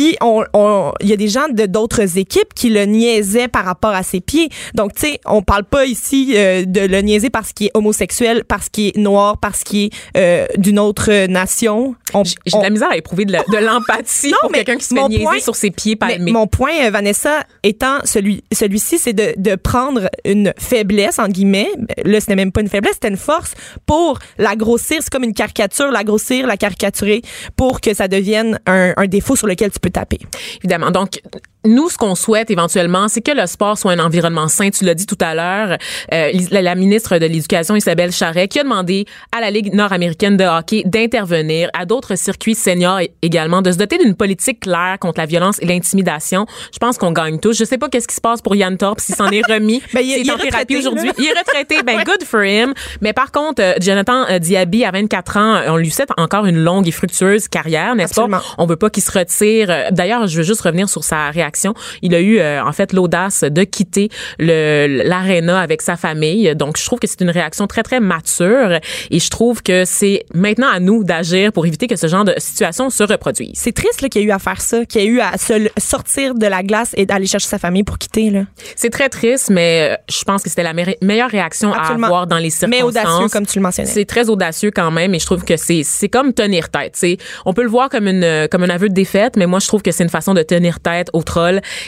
Puis on, on- il y a des gens de d'autres équipes qui le niaisaient par rapport à ses pieds. Donc tu sais, on parle pas ici euh, de le niaiser parce qu'il est homosexuel, parce qu'il est noir, parce qu'il est euh, d'une autre nation. On- J'ai de la misère à éprouver de l'empathie pour quelqu'un qui se fait niaiser point- sur ses pieds palmés. mon point, euh, Vanessa, étant celui, celui-ci, c'est de, de prendre une faiblesse, en guillemets. Là, c'était même pas une faiblesse, c'était une force pour la grossir. C'est comme une caricature, la grossir, la caricaturer pour que ça devienne un, un défaut sur lequel tu peux taper. Évidemment. Donc, nous, ce qu'on souhaite éventuellement, c'est que le sport soit un environnement sain. Tu l'as dit tout à l'heure, euh, la, la ministre de l'Éducation, Isabelle Charret, qui a demandé à la Ligue nord-américaine de hockey d'intervenir, à d'autres circuits seniors également, de se doter d'une politique claire contre la violence et l'intimidation. Je pense qu'on gagne tous. Je sais pas qu'est-ce qui se passe pour Yann Torp, s'il s'en est remis. Ben, il est- il est en thérapie retraité, aujourd'hui. Il est retraité. Ben, good for him. Mais par contre, euh, Jonathan euh, Diaby, à 24 ans, euh, on lui souhaite encore une longue et fructueuse carrière, n'est-ce pas? On veut pas qu'il se retire. D'ailleurs, je veux juste revenir sur sa réaction. Il a eu euh, en fait l'audace de quitter le l'aréna avec sa famille. Donc, je trouve que c'est une réaction très très mature et je trouve que c'est maintenant à nous d'agir pour éviter que ce genre de situation se reproduise. C'est triste qu'il y a eu à faire ça, qu'il y a eu à se sortir de la glace et d'aller chercher sa famille pour quitter. Là. C'est très triste, mais euh, je pense que c'était la meilleure- meilleure réaction Absolument. à avoir dans les circonstances. Mais audacieux, comme tu le mentionnais. C'est très audacieux quand même, et je trouve que c'est c'est comme tenir tête. C'est on peut le voir comme une comme un aveu de défaite, mais moi je trouve que c'est une façon de tenir tête au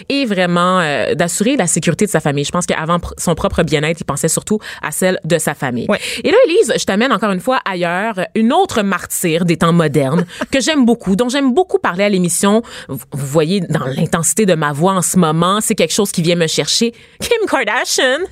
et vraiment euh, d'assurer la sécurité de sa famille. Je pense qu'avant son propre bien-être, il pensait surtout à celle de sa famille. Ouais. Et là, Elise, je t'amène encore une fois ailleurs, une autre martyre des temps modernes que j'aime beaucoup, dont j'aime beaucoup parler à l'émission. Vous voyez dans l'intensité de ma voix en ce moment, c'est quelque chose qui vient me chercher. Kim Kardashian,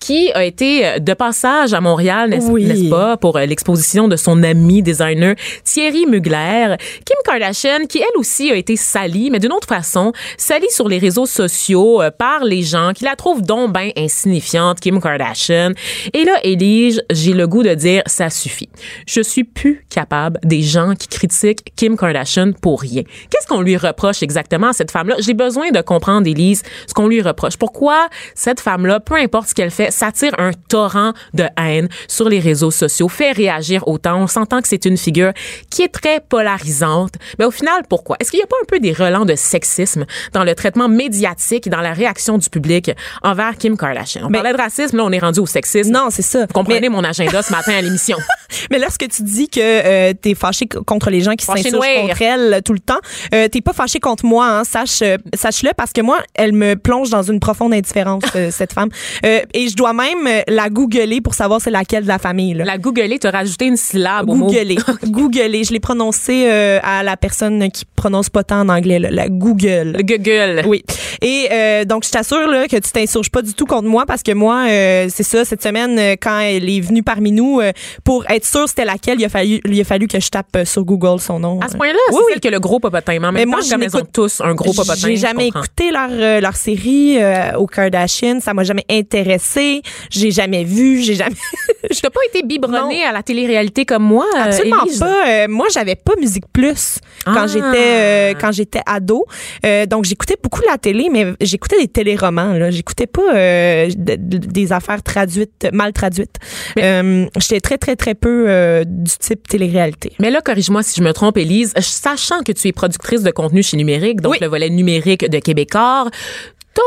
qui a été euh, de passage à Montréal, n'est-ce Oui. n'est-ce pas, pour euh, l'exposition de son ami designer Thierry Mugler. Kim Kardashian, qui elle aussi a été salie, mais d'une autre façon, salie sur les réseaux sociaux euh, par les gens qui la trouvent donc ben insignifiante, Kim Kardashian. Et là, Élise, j'ai le goût de dire, ça suffit. Je suis plus capable des gens qui critiquent Kim Kardashian pour rien. Qu'est-ce qu'on lui reproche exactement à cette femme-là? J'ai besoin de comprendre, Élise, ce qu'on lui reproche. Pourquoi cette femme-là, peu importe ce qu'elle fait, s'attire un torrent de haine sur les réseaux sociaux, fait réagir autant. On s'entend que c'est une figure qui est très polarisante. Mais au final, pourquoi? Est-ce qu'il n'y a pas un peu des relents de sexisme dans le traitement médiatique et dans la réaction du public envers Kim Kardashian? On Mais- parlait de racisme, là, on est rendu au sexisme. Non, c'est ça. Vous comprenez Mais- mon agenda ce matin à l'émission. Mais là, ce que tu dis que euh, t'es fâché contre les gens qui s'insurgent contre elle euh, tout le temps, euh, t'es pas fâché contre moi, hein, sache, euh, sache-le, parce que moi, elle me plonge dans une profonde indifférence, euh, cette femme. Et je dois même la googler pour savoir c'est laquelle de la famille. Là. La googler, t'as rajouté une syllabe au mot. Googler. Googler. Je l'ai prononcé à la personne qui prononce pas tant en anglais, là, la Google. Le Google. Oui. Et euh, donc, je t'assure là, que tu t'insurges pas du tout contre moi parce que moi, euh, c'est ça, cette semaine, euh, quand elle est venue parmi nous, euh, pour être sûre c'était laquelle, il a fallu, il a fallu que je tape euh, sur Google son nom. À ce point-là, Oui, c'est oui. celle que le gros popotin. Mais Mais moi, je n'écoute- tous un gros popotin. J'ai jamais écouté leur, leur série euh, aux Kardashian. Ça m'a jamais intéressé. J'ai jamais vu. J'ai jamais. Je t'ai pas été biberonnée à la télé-réalité comme moi, Absolument Élise? pas. Euh, moi, j'avais pas Musique Plus quand Ah. j'étais euh, quand j'étais ado. Euh, donc j'écoutais beaucoup la télé, mais j'écoutais des téléromans. Là, j'écoutais pas euh, de- de- des affaires traduites, mal traduites. Euh, j'étais très très très peu euh, du type télé-réalité. Mais là, corrige-moi si je me trompe, Élise, sachant que tu es productrice de contenu chez Numérique, donc Oui. le volet numérique de Québécois,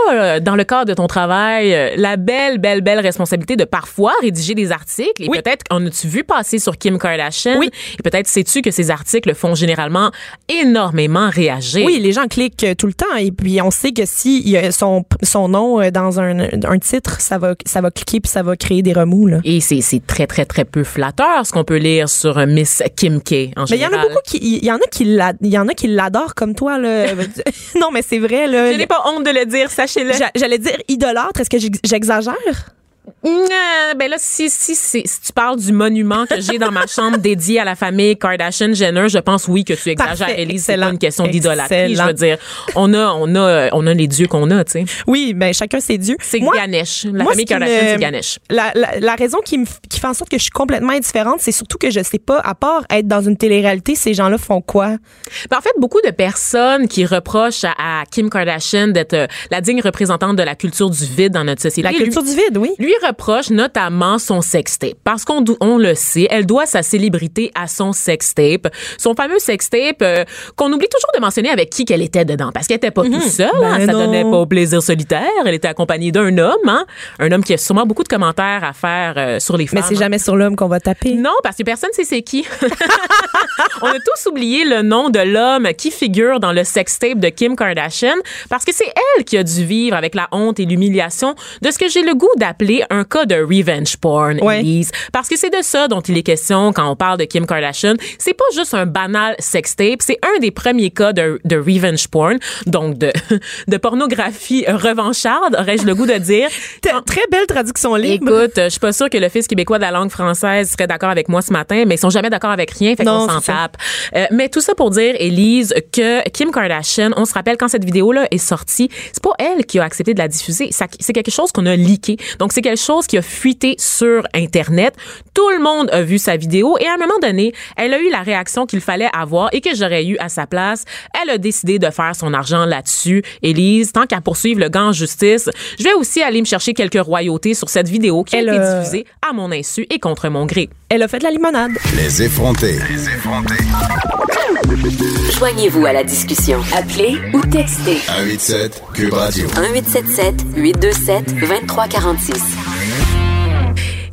T'as, euh, dans le cadre de ton travail, euh, la belle, belle, belle responsabilité de parfois rédiger des articles. Et Oui. peut-être, en as-tu vu passer sur Kim Kardashian? Oui. Et peut-être sais-tu que ces articles font généralement énormément réagir? Oui, les gens cliquent euh, tout le temps et puis on sait que si y a son son nom dans un, un titre, ça va ça va cliquer puis ça va créer des remous là. Et c'est c'est très, très, très peu flatteur ce qu'on peut lire sur Miss Kim K en Mais il y en a beaucoup qui il y en a qui l'a- il y en a qui l'adorent comme toi là. non mais c'est vrai là. Je n'ai pas honte de le dire, J'allais dire idolâtre, est-ce que j'ex- j'exagère? Euh, ben là, si, si, si, si tu parles du monument que j'ai dans ma chambre dédié à la famille Kardashian-Jenner, je pense oui que tu exagères, Élise. C'est pas une question d'idolâtrie. Je veux dire, on a, on a, on a les dieux qu'on a, tu sais. Oui, ben chacun ses dieux. C'est Ganesh. La moi, famille Kardashian, c'est Ganesh. La, la, la raison qui, me, qui fait en sorte que je suis complètement indifférente, c'est surtout que je sais pas, à part être dans une télé-réalité, ces gens-là font quoi? Ben, en fait, beaucoup de personnes qui reprochent à, à Kim Kardashian d'être euh, la digne représentante de la culture du vide dans notre société. La culture du vide, oui. lui reproche notamment son sextape parce qu'on on le sait, elle doit sa célébrité à son sextape, son fameux sextape euh, qu'on oublie toujours de mentionner avec qui qu'elle était dedans parce qu'elle était pas toute seule, hein, Ben ça non. donnait pas au plaisir solitaire, elle était accompagnée d'un homme, hein, un homme qui a sûrement beaucoup de commentaires à faire euh, sur les femmes. Mais c'est jamais sur l'homme qu'on va taper. Non, parce que personne sait c'est qui. On a tous oublié le nom de l'homme qui figure dans le sextape de Kim Kardashian parce que c'est elle qui a dû vivre avec la honte et l'humiliation de ce que j'ai le goût d'appeler un cas de revenge porn, Ouais. Elise. Parce que c'est de ça dont il est question quand on parle de Kim Kardashian. C'est pas juste un banal sextape, c'est un des premiers cas de, de revenge porn, donc de, de pornographie revancharde, aurais-je le goût de dire? Très belle traduction libre. Écoute, je suis pas sûre que l'Office québécois de la langue française serait d'accord avec moi ce matin, mais ils sont jamais d'accord avec rien, fait qu'on s'en tape. Euh, mais tout ça pour dire, Élise, que Kim Kardashian, on se rappelle quand cette vidéo-là est sortie, c'est pas elle qui a accepté de la diffuser, c'est quelque chose qu'on a leaké. Donc c'est quelque chose qui a fuité sur Internet. Tout le monde a vu sa vidéo et à un moment donné, elle a eu la réaction qu'il fallait avoir et que j'aurais eu à sa place. Elle a décidé de faire son argent là-dessus. Élise, tant qu'à poursuivre le gant en justice, je vais aussi aller me chercher quelques royautés sur cette vidéo qui Elle a été diffusée à mon insu et contre mon gré. Elle a fait de la limonade. Les effrontés. Les effrontés. Joignez-vous à la discussion. Appelez ou textez 187 Cube Radio. 1877 827 2346.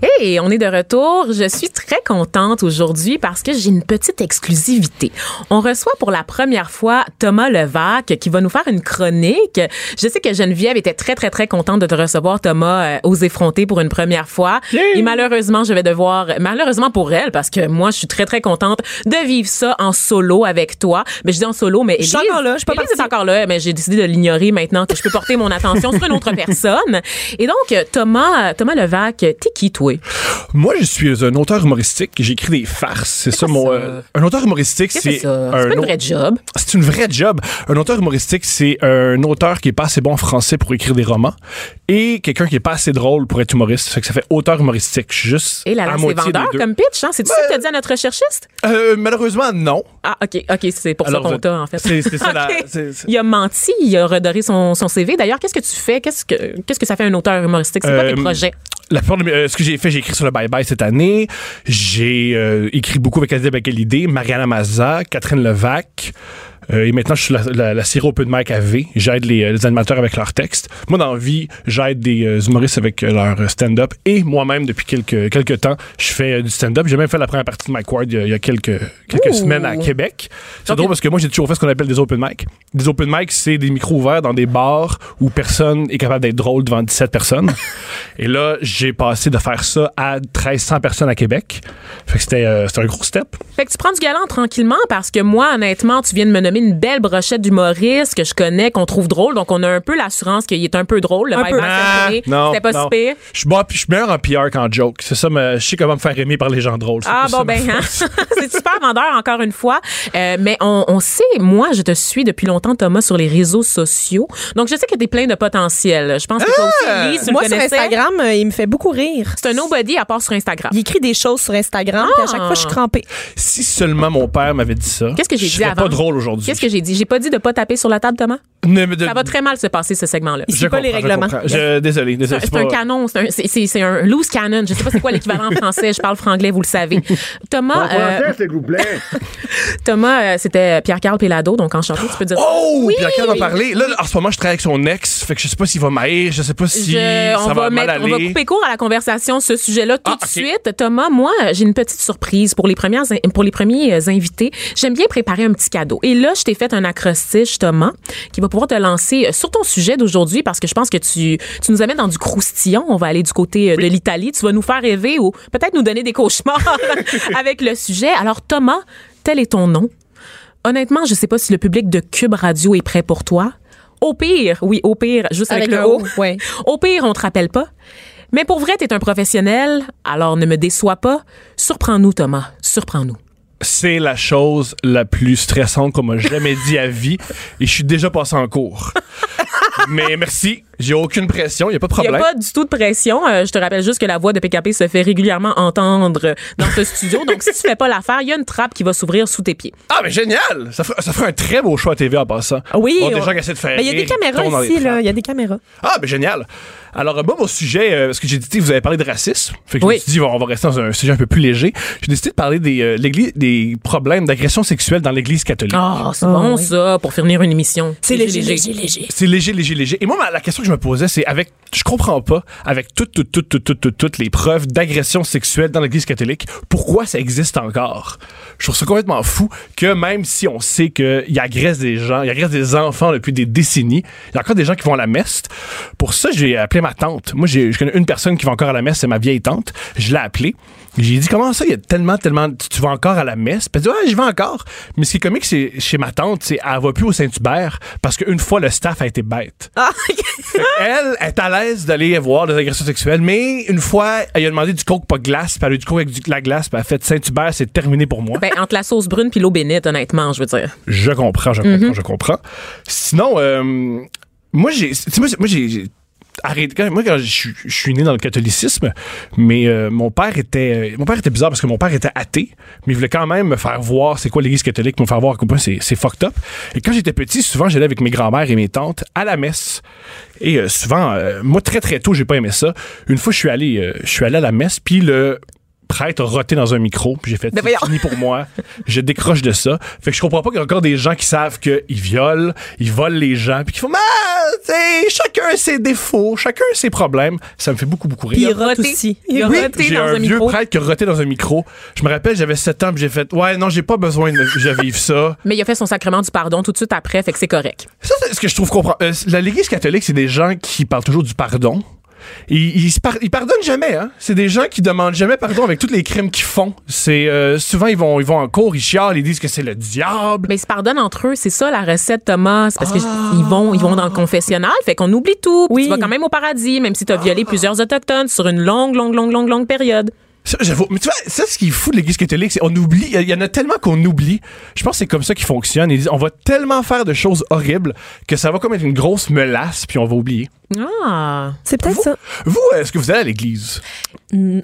Hey, on est de retour. Je suis très contente aujourd'hui parce que j'ai une petite exclusivité. On reçoit pour la première fois Thomas Levac qui va nous faire une chronique. Je sais que Geneviève était très, très, très contente de te recevoir, Thomas, euh, aux effrontés pour une première fois. Et malheureusement, je vais devoir, malheureusement pour elle, parce que moi, je suis très, très contente de vivre ça en solo avec toi. Mais je dis en solo, mais Je suis encore là, je partie. est encore là, mais j'ai décidé de l'ignorer maintenant que je peux porter mon attention sur une autre personne. Et donc, Thomas, Thomas Levac, t'es qui, toi? Moi, je suis un auteur humoristique. J'écris des farces. C'est ça quoi mon. ça? euh, un auteur humoristique, c'est c'est ça? un une vraie job. C'est une vraie job. Un auteur humoristique, c'est un auteur qui est pas assez bon en français pour écrire des romans et quelqu'un qui est pas assez drôle pour être humoriste. Fait que ça fait auteur humoristique. Je suis juste Et là, là, la c'est vendeur comme pitch, hein? C'est-tu ça que t'as dit à notre recherchiste? Euh, malheureusement, non. Ah, OK, OK, c'est pour Alors, ça qu'on t'a, en fait. c'est- ça, la- Il a menti, il a redoré son, son CV. D'ailleurs, qu'est-ce que tu fais? Qu'est-ce que, qu'est-ce que ça fait un auteur humoristique? C'est quoi Euh, tes projets? La plupart de euh, ce que j'ai fait, j'ai écrit sur le Bye Bye cette année. J'ai euh, écrit beaucoup avec Adib Akalidé, Mariana Mazza, Catherine Levac. Euh, et maintenant, je suis la, la, la série Open Mic à V. J'aide les, euh, les animateurs avec leurs textes. Moi, dans la vie, j'aide des euh, humoristes avec leur stand-up. Et moi-même, depuis quelques, quelques temps, je fais du stand-up. J'ai même fait la première partie de Mike Ward il y a, il y a quelques, quelques Ouh. semaines à Québec. C'est drôle parce que moi, j'ai toujours fait ce qu'on appelle des open mic. Des open mic, c'est des micros ouverts dans des bars où personne est capable d'être drôle devant 17 personnes. Et là, j'ai passé de faire ça à 1300 personnes à Québec. Fait que c'était euh, c'était un gros step. Fait que tu prends du galant tranquillement parce que moi, honnêtement, tu viens de me nommer une belle brochette d'humoristes que je connais, qu'on trouve drôle. Donc, on a un peu l'assurance qu'il est un peu drôle. Le Un peu. année, non, C'était pas non. si pire. Je suis bon, je suis meilleur en PR qu'en joke. C'est ça, mais je sais comment me faire aimer par les gens drôles. Ah bon ben hein? c'est super vendeur encore une fois. Euh, mais on, on sait, moi je te suis depuis longtemps Thomas sur les réseaux sociaux. Donc je sais que t'es plein de potentiel. Je pense que toi aussi Lise, tu Moi le sur. Instagram, euh, il me fait beaucoup rire. C'est un nobody à part sur Instagram. Il écrit des choses sur Instagram, puis à chaque fois je suis crampée. Si seulement mon père m'avait dit ça, Qu'est-ce que j'ai je dit serais avant? pas drôle aujourd'hui. Qu'est-ce que j'ai dit? J'ai pas dit de pas taper sur la table, Thomas? Ne de- Ça va très mal se passer, ce segment-là. Suit pas les je règlements. comprends. Je- désolé, désolé. C'est c'est un canon, c'est un, c'est- c'est- c'est un loose cannon. Je sais pas c'est quoi l'équivalent en français. Je parle franglais, vous le savez. Thomas, euh, s'il vous plaît. Thomas, euh, c'était Pierre-Carl Pelado, donc enchanté, tu peux dire. Oh! Oui, Pierre Carl en oui. parler. Là, en ce moment, je travaille avec son ex. Fait que je sais pas s'il va m'haïr. Je sais pas si Je- ça on, va, va mal mettre, on va aller. couper court à la conversation ce sujet-là tout Ah, de suite. Thomas, moi, j'ai une petite surprise pour les premières pour les premiers euh, invités. J'aime bien préparer un petit cadeau. Et là, je t'ai fait un acrostiche, Thomas, qui va pouvoir te lancer euh, sur ton sujet d'aujourd'hui parce que je pense que tu, tu nous amènes dans du croustillant. On va aller du côté euh, de l'Italie. Tu vas nous faire rêver ou peut-être nous donner des cauchemars avec le sujet. Alors, Thomas, tel est ton nom. Honnêtement, je sais pas si le public de Cube Radio est prêt pour toi. Au pire, oui, au pire, juste avec, Avec le un haut. Ouais. Au pire, on te rappelle pas. Mais pour vrai, t'es un professionnel, alors ne me déçois pas. Surprends-nous, Thomas. Surprends-nous. C'est la chose la plus stressante qu'on m'a jamais dit à vie. Et je suis déjà passé en cours. Mais merci. J'ai aucune pression. Il a pas de Il n'y problème. a pas du tout de pression. Euh, je te rappelle juste que la voix de PKP se fait régulièrement entendre dans ce studio. Donc, si tu fais pas l'affaire, il y a une trappe qui va s'ouvrir sous tes pieds. Ah, mais génial! Ça ferait, ça ferait un très beau choix à TV en passant. Oui. Bon, des on- gens qui essaient de faire Mais il y a des caméras ici, là. Il y a des caméras. Ah, ben génial. Alors, moi, mon sujet, euh, parce que j'ai dit, vous avez parlé de racisme. Fait que Oui. je me suis dit, on va rester dans un sujet un peu plus léger. J'ai décidé de parler des, euh, l'église, des problèmes d'agression sexuelle dans l'Église catholique. Oh, c'est bon, oui. ça, pour finir une émission. C'est léger, léger, léger. C'est léger, léger, léger. Et moi, ma- la question que je me posais, c'est avec, je comprends pas, avec toutes, toutes, toutes, toutes, toutes, toutes, toutes les preuves d'agression sexuelle dans l'Église catholique, pourquoi ça existe encore? Je trouve ça complètement fou que même si on sait qu'il agresse des gens, il agresse des enfants depuis des décennies, il y a encore des gens qui vont à la messe. Pour ça, j'ai appelé ma tante. Moi, j'ai, je connais une personne qui va encore à la messe, c'est ma vieille tante. Je l'ai appelée. J'ai dit, comment ça, il y a tellement, tellement, tu vas encore à la messe? Puis elle dit, ouais, je vais encore. Mais ce qui est comique, c'est, chez ma tante, c'est, elle va plus au Saint-Hubert parce qu'une fois, le staff a été bête. Ah, elle est à l'aise d'aller voir des agressions sexuelles, mais une fois, elle a demandé du coke pas de glace, puis elle a eu du coke avec du- de la glace, puis elle a fait Saint-Hubert, c'est terminé pour moi. Ben, entre la sauce brune puis l'eau bénite, honnêtement, je veux dire. Je comprends, je comprends, je comprends. Sinon, euh, moi, j'ai. Moi, j'ai arrêté- quand- moi, quand je suis- je suis né dans le catholicisme, mais euh, mon père était. euh, Mon père était bizarre parce que mon père était athée, mais il voulait quand même me faire voir c'est quoi l'Église catholique, me faire voir à quel point c'est fucked up. Et quand j'étais petit, souvent, j'allais avec mes grands-mères et mes tantes à la messe. Et euh, souvent, euh, moi, très, très tôt, j'ai pas aimé ça. Une fois, je suis allé, euh, je suis allé à la messe, puis le prêtre a roté dans un micro, puis j'ai fait Ben c'est fini pour moi. Je décroche de ça. Fait que je comprends pas qu'il y a encore des gens qui savent qu'ils violent, ils volent les gens, puis qu'ils font ah, tu sais, chacun ses défauts, chacun ses problèmes. Ça me fait beaucoup beaucoup Puis il rire. rote aussi. Il Oui. roté J'ai dans un, un vieux micro. prêtre qui a roté dans un micro. Je me rappelle, j'avais 7 ans, puis j'ai fait ouais, non, j'ai pas besoin de, de vivre ça. Mais il a fait son sacrement du pardon tout de suite après, fait que c'est correct. Ça, c'est ce que je trouve comprendre. Euh, la l'Église catholique, c'est des gens qui parlent toujours du pardon. Ils, ils, par- ils pardonnent jamais, hein. C'est des gens qui demandent jamais pardon avec tous les crimes qu'ils font. C'est euh, souvent ils vont ils vont en cours, ils chialent, ils disent que c'est le diable. Mais ils se pardonnent entre eux, c'est ça la recette, Thomas. Parce qu'ils Ah. vont, ils vont dans le confessionnal, fait qu'on oublie tout. puis Oui. Tu vas quand même au paradis, même si tu as violé plusieurs autochtones sur une longue, longue, longue, longue, longue période. Ça, j'avoue. Mais tu vois, ça, ce qui est fou de l'Église catholique, c'est on oublie. Il y en a tellement qu'on oublie. Je pense que c'est comme ça qu'ils fonctionnent. Ils disent, on va tellement faire de choses horribles que ça va comme être une grosse melasse, puis on va oublier. Ah. C'est peut-être ça. Vous, est-ce que vous allez à l'Église?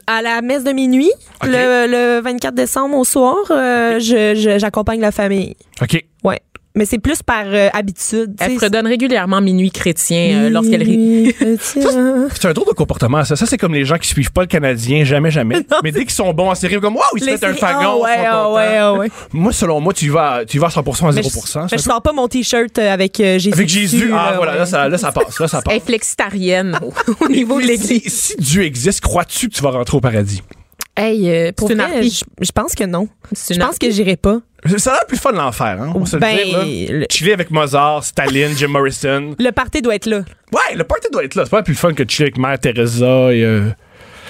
À la messe de minuit, le, le 24 décembre au soir, euh, je- je- j'accompagne la famille. OK. Ouais. Mais c'est plus par euh, habitude. Elle tu sais. fredonne régulièrement minuit chrétien euh, lorsqu'elle rit. C'est un drôle de comportement, ça. Ça, c'est comme les gens qui suivent pas le Canadien, jamais, jamais. Mais dès qu'ils sont bons en série, comme, waouh, ils se mettent un fagon. Ah ouais, ah ouais, ah ouais. Moi, selon moi, tu y vas, tu vas à 100% à 0%. Mais je, sors pas mon t-shirt euh, avec euh, Jésus. Avec Jésus, dessus, ah voilà, ouais. là, ça, là, ça passe. Là, ça Elle est passe. flexitarienne au, au niveau de l'église. si, si Dieu existe, crois-tu que tu vas rentrer au paradis? Hey, euh, pour C'est une vrai, je, je pense que non. Je pense que j'irai pas. Ça a l'air plus fun de l'enfer, hein? On le Ben, dire, là. le- Chiller avec Mozart, Staline, Jim Morrison. Le party doit être là. Ouais, le party doit être là. C'est pas plus fun que chiller avec Mère Teresa et. Euh,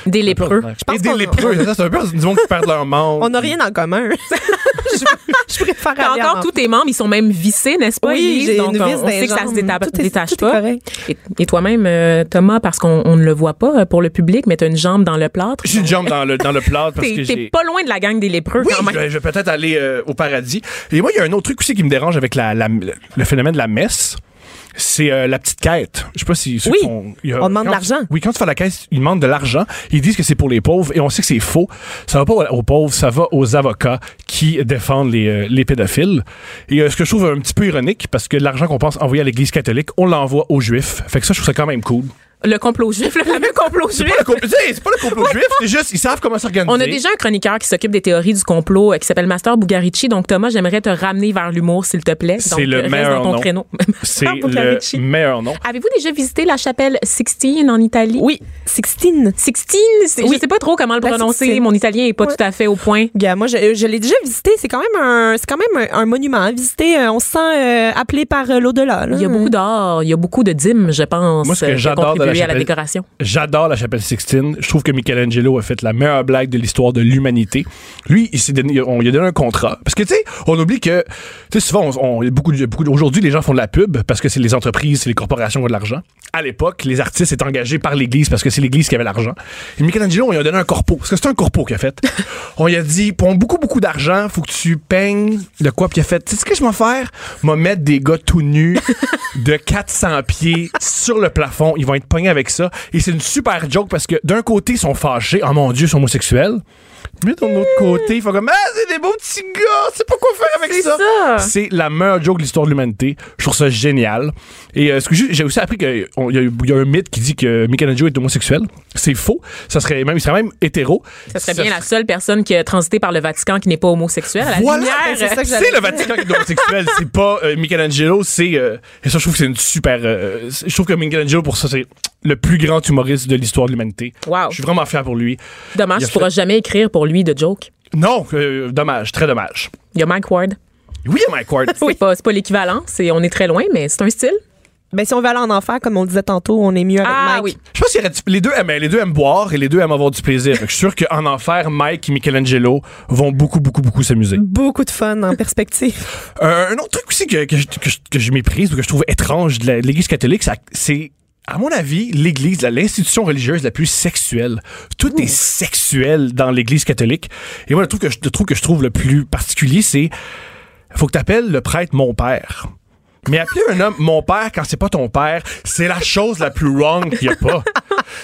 Des lépreux. pense et des lépreux. Ça, C'est un peu du monde qui perd leur monde. On n'a rien en commun. je, je préfère aller encore en- tous tes membres, ils sont même vissés, n'est-ce pas, Oui, j'ai Donc, une on, vis on sait que ça se Tout est- détache tout pas. Et, et toi-même, euh, Thomas, parce qu'on on ne le voit pas euh, pour le public, mais t'as une jambe dans le plâtre. J'ai une jambe dans le, dans le plat parce T'es que t'es pas loin de la gang des lépreux Oui, quand je même. vais, je vais peut-être aller euh, au paradis. Et moi, il y a un autre truc aussi qui me dérange avec la, la- le phénomène de la messe. C'est euh, la petite quête. Je sais pas si Oui. il y a- On demande de l'argent. Oui, quand tu fais la caisse, ils demandent de l'argent. Ils disent que c'est pour les pauvres et on sait que c'est faux. Ça va pas aux pauvres, ça va aux avocats qui défendent les, euh, les pédophiles. Et euh, ce que je trouve un petit peu ironique, parce que l'argent qu'on pense envoyer à l'Église catholique, on l'envoie aux Juifs. Fait que ça, je trouve ça quand même cool. Le complot juif, le fameux complot C'est juif. pas le complot, c'est pas le complot juif, c'est juste, ils savent comment s'organiser. On a déjà un chroniqueur qui s'occupe des théories du complot euh, qui s'appelle Master Bugarici. Donc, Thomas, j'aimerais te ramener vers l'humour, s'il te plaît. C'est Donc, le meilleur dans ton nom. créneau. C'est Master le Bugarici. meilleur nom. Avez-vous déjà visité la chapelle Sixtine en Italie? Oui, Sixtine. Sixtine, c'est- Oui. je sais pas trop comment le La prononcer. Sixtine. Mon italien est pas Ouais. tout à fait au point. Gars, moi, je, je l'ai déjà visité. C'est quand même un, c'est quand même un, un monument. à Visiter, euh, on se sent euh, appelé par euh, l'au-delà. là. Il y a beaucoup d'or, il y a beaucoup de dîmes, je pense, Moi, ce que j'adore de la à la décoration. J'adore la chapelle Sixtine. Je trouve que Michelangelo a fait la meilleure blague de l'histoire de l'humanité. Lui, il s'est donné, on lui a donné un contrat. Parce que, tu sais, on oublie que, tu sais, souvent, on, on- beaucoup, beaucoup aujourd'hui, les gens font de la pub parce que c'est les entreprises, c'est les corporations qui ont de l'argent. À l'époque, les artistes étaient engagés par l'Église parce que c'est l'Église qui avait l'argent. Et Michelangelo, on lui a donné un corpo. Parce que c'est un corpo qu'il a fait. on lui a dit, pour beaucoup, beaucoup d'argent, faut que tu peignes de quoi. Puis il a fait, tu sais ce que je vais faire? M'a mettre des gars tout nus de 400 pieds sur le plafond. Ils vont être pognés avec ça. Et c'est une super joke parce que d'un côté, ils sont fâchés. Oh mon Dieu, ils sont homosexuels. Mais d'un autre côté, ils font comme, ah, c'est des beaux petits gars. C'est pas quoi faire avec ça. ça. C'est la meilleure joke de l'histoire de l'humanité. Je trouve ça génial. Et euh, ce que j'ai aussi appris qu'il y, a- il y a un mythe qui dit que Michelangelo est homosexuel. C'est faux. Ça serait même, il serait même hétéro. Ça serait bien la seule personne qui a transité par le Vatican qui n'est pas homosexuel. Voilà, ben, c'est le Vatican qui est homosexuel, c'est pas euh, Michelangelo, c'est euh, et ça je trouve que c'est une super je trouve que Michelangelo pour ça c'est le plus grand humoriste de l'histoire de l'humanité. Wow. Je suis vraiment fier pour lui. Dommage, Il a tu pourras jamais écrire pour lui de joke. Non, euh, dommage, très dommage. Il y a Mike Ward. Oui, Mike Ward. C'est pas, c'est pas l'équivalent, c'est, on est très loin, mais c'est un style. Ben, si on veut aller en enfer, comme on disait tantôt, on est mieux avec Ah Mike. oui. Je pense qu'il y aurait les deux aiment les deux aiment boire et les deux aiment avoir du plaisir. Je suis sûr qu'en enfer, Mike et Michelangelo vont beaucoup beaucoup beaucoup s'amuser. Beaucoup de fun en perspective. Euh, un autre truc aussi que, que, je, que, je, que je méprise ou que je trouve étrange de l'Église catholique, c'est, à mon avis, l'Église, l'institution religieuse la plus sexuelle. Tout est sexuel dans l'Église catholique. Et moi, le truc que je, le truc que je trouve le plus particulier, c'est faut que tu appelles le prêtre mon père. Mais appeler un homme mon père quand c'est pas ton père, c'est la chose la plus wrong qu'il y a pas.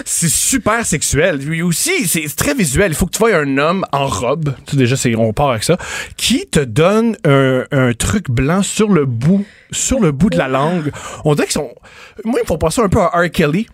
c'est super sexuel. Lui aussi, c'est très visuel. Il faut que tu vois un homme en robe, tu sais, déjà c'est on part avec ça, qui te donne un, un truc blanc sur le bout, sur le bout de la langue. On dirait qu'ils sont moi ils me font penser un peu à R. Kelly.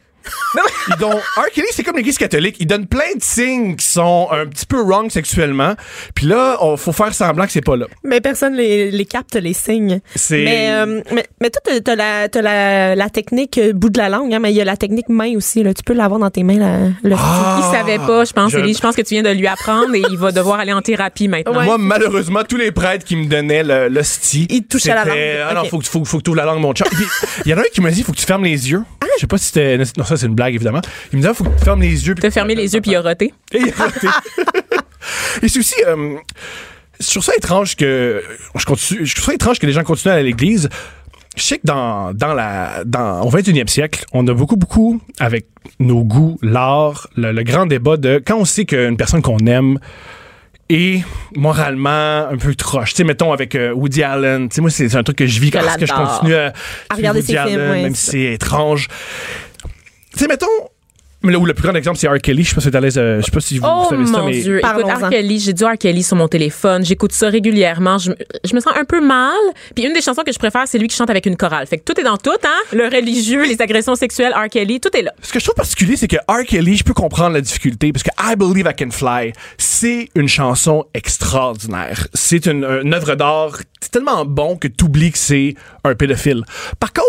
Ils donnent- R. Kelly, c'est comme l'Église catholique. Ils donnent plein de signes qui sont un petit peu wrong sexuellement. Puis là, il faut faire semblant que c'est pas là. Mais personne les, les capte, les signes. Mais, euh, mais, mais toi, t'as- la, t'as la, la technique euh, bout de la langue, hein, mais il y a la technique main aussi. Là. Tu peux l'avoir dans tes mains. La, le Ah! Il savait pas, je pense, je- Élie. Je pense que tu viens de lui apprendre et il va devoir aller en thérapie maintenant. Moi, malheureusement, tous les prêtres qui me donnaient le- l'hostie. Ils te touchaient la langue. Ah non, faut, que- faut, faut que tu ouvres la langue, mon chat. Il y en a un qui m'a dit faut que tu fermes les yeux. Je sais pas si c'était. Non, ça, c'est une blague, évidemment. Il me disait faut que tu fermes les yeux. T'as fermé les yeux puis il a roté. Et il a raté. Et c'est aussi. euh, je trouve ça étrange que. Je, continue, je trouve ça étrange que les gens continuent à aller à l'église. Je sais que dans, dans la, dans, au 21e siècle, on a beaucoup, beaucoup, avec nos goûts, l'art, le, le grand débat de quand on sait qu'une personne qu'on aime est moralement un peu troche. Tu sais, mettons avec euh, Woody Allen. Tu sais, moi, c'est un truc que je vis parce que je continue à, À regarder Woody ses films, Allen, même si c'est étrange. Tu sais, mettons. Mais là où le plus grand exemple, c'est R. Kelly. Je sais pas si l'aise, euh, je sais pas si vous, Oh savez ça, mon mais. Dieu. Écoute. R. Kelly, j'ai du R. Kelly sur mon téléphone. J'écoute ça régulièrement. Je, me- je me sens un peu mal. Puis une des chansons que je préfère, c'est lui qui chante avec une chorale. Fait que tout est dans tout, hein? Le religieux, les agressions sexuelles, R. Kelly, tout est là. Ce que je trouve particulier, c'est que R. Kelly, je peux comprendre la difficulté parce que I Believe I Can Fly, c'est une chanson extraordinaire. C'est une, une œuvre d'art c'est tellement bon que tu oublies que c'est un pédophile. Par contre,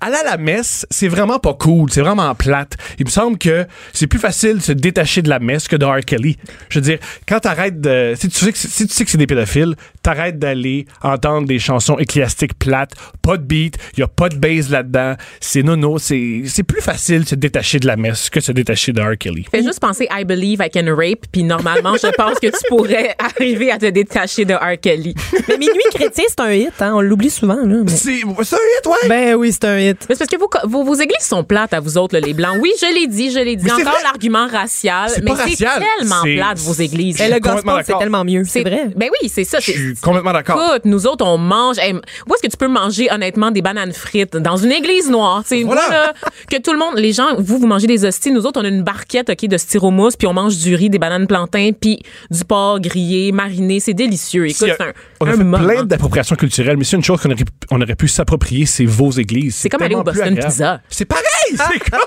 aller à la messe, c'est vraiment pas cool, c'est vraiment plate. Il me semble que c'est plus facile de se détacher de la messe que de R. Kelly. Je veux dire, quand t'arrêtes de... Si tu sais que, c'est- si tu sais que c'est des pédophiles, t'arrêtes d'aller entendre des chansons ecclésiastiques plates, pas de beat, y a pas de bass là-dedans, c'est nono, c'est c'est plus facile de se détacher de la messe que de se détacher de R. Kelly. Fais juste penser I believe I can rape, puis normalement, je pense que tu pourrais arriver à te détacher de R. Kelly. Mais Minuit chrétien, c'est un hit. Hein, on l'oublie souvent. Là, mais- C'est c'est un hit, ouais! Ben oui, c'est un hit. Mais c'est parce que vos, vos, vos églises sont plates à vous autres, là, les Blancs. Oui, je l'ai dit, je l'ai dit. C'est Encore l'argument racial. C'est Mais pas c'est racial, tellement c'est- plate, vos églises. Et le complètement gospel, c'est tellement mieux. C'est vrai. Ben oui, c'est ça. Je c'est- suis complètement d'accord. Écoute, nous autres, on mange. Hey, où est-ce que tu peux manger, honnêtement, des bananes frites? Dans une église noire. Sais, Voilà. moi, là, que tout le monde, les gens, vous, vous mangez des hosties. Nous autres, on a une barquette, OK, de styromousse, puis on mange du riz, des bananes plantains, puis du porc grillé, mariné. C'est délicieux. Écoute, Si, c'est un, on a un fait moment. plein d'appropriations culturelles, mais c'est une chose qu'on aurait, on aurait pu s'approprier, c'est vos églises. C'est comme aller au Boston. Pizza. C'est pareil! C'est comme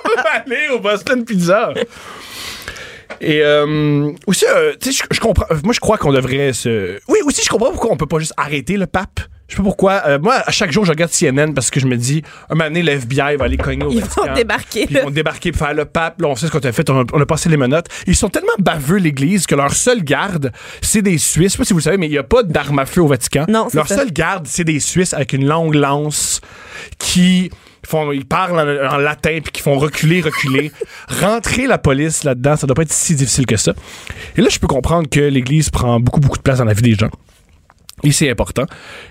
aller au Boston Pizza. Et euh, aussi, euh, tu sais, je, je comprends. Moi, je crois qu'on devrait se. Oui, aussi, je comprends pourquoi on peut pas juste arrêter le pape. Je sais pas pourquoi. Euh, moi, à chaque jour, je regarde CNN parce que je me dis, un moment donné, l'FBI va aller cogner au Ils Vatican. vont débarquer, Puis. Ils vont débarquer pour faire le pape. Là, on sait ce qu'on a fait. On a, on a passé les menottes. Ils sont tellement baveux, l'Église, que leur seul garde, c'est des Suisses. Je sais pas si vous le savez, mais il n'y a pas d'armes à feu au Vatican. Non, c'est Leur ça. seul garde, c'est des Suisses avec une longue lance qui font, ils parlent en, en latin puis qui font reculer, reculer. Rentrer la police là-dedans, ça doit pas être si difficile que ça. Et là, je peux comprendre que l'Église prend beaucoup, beaucoup de place dans la vie des gens. Et c'est important.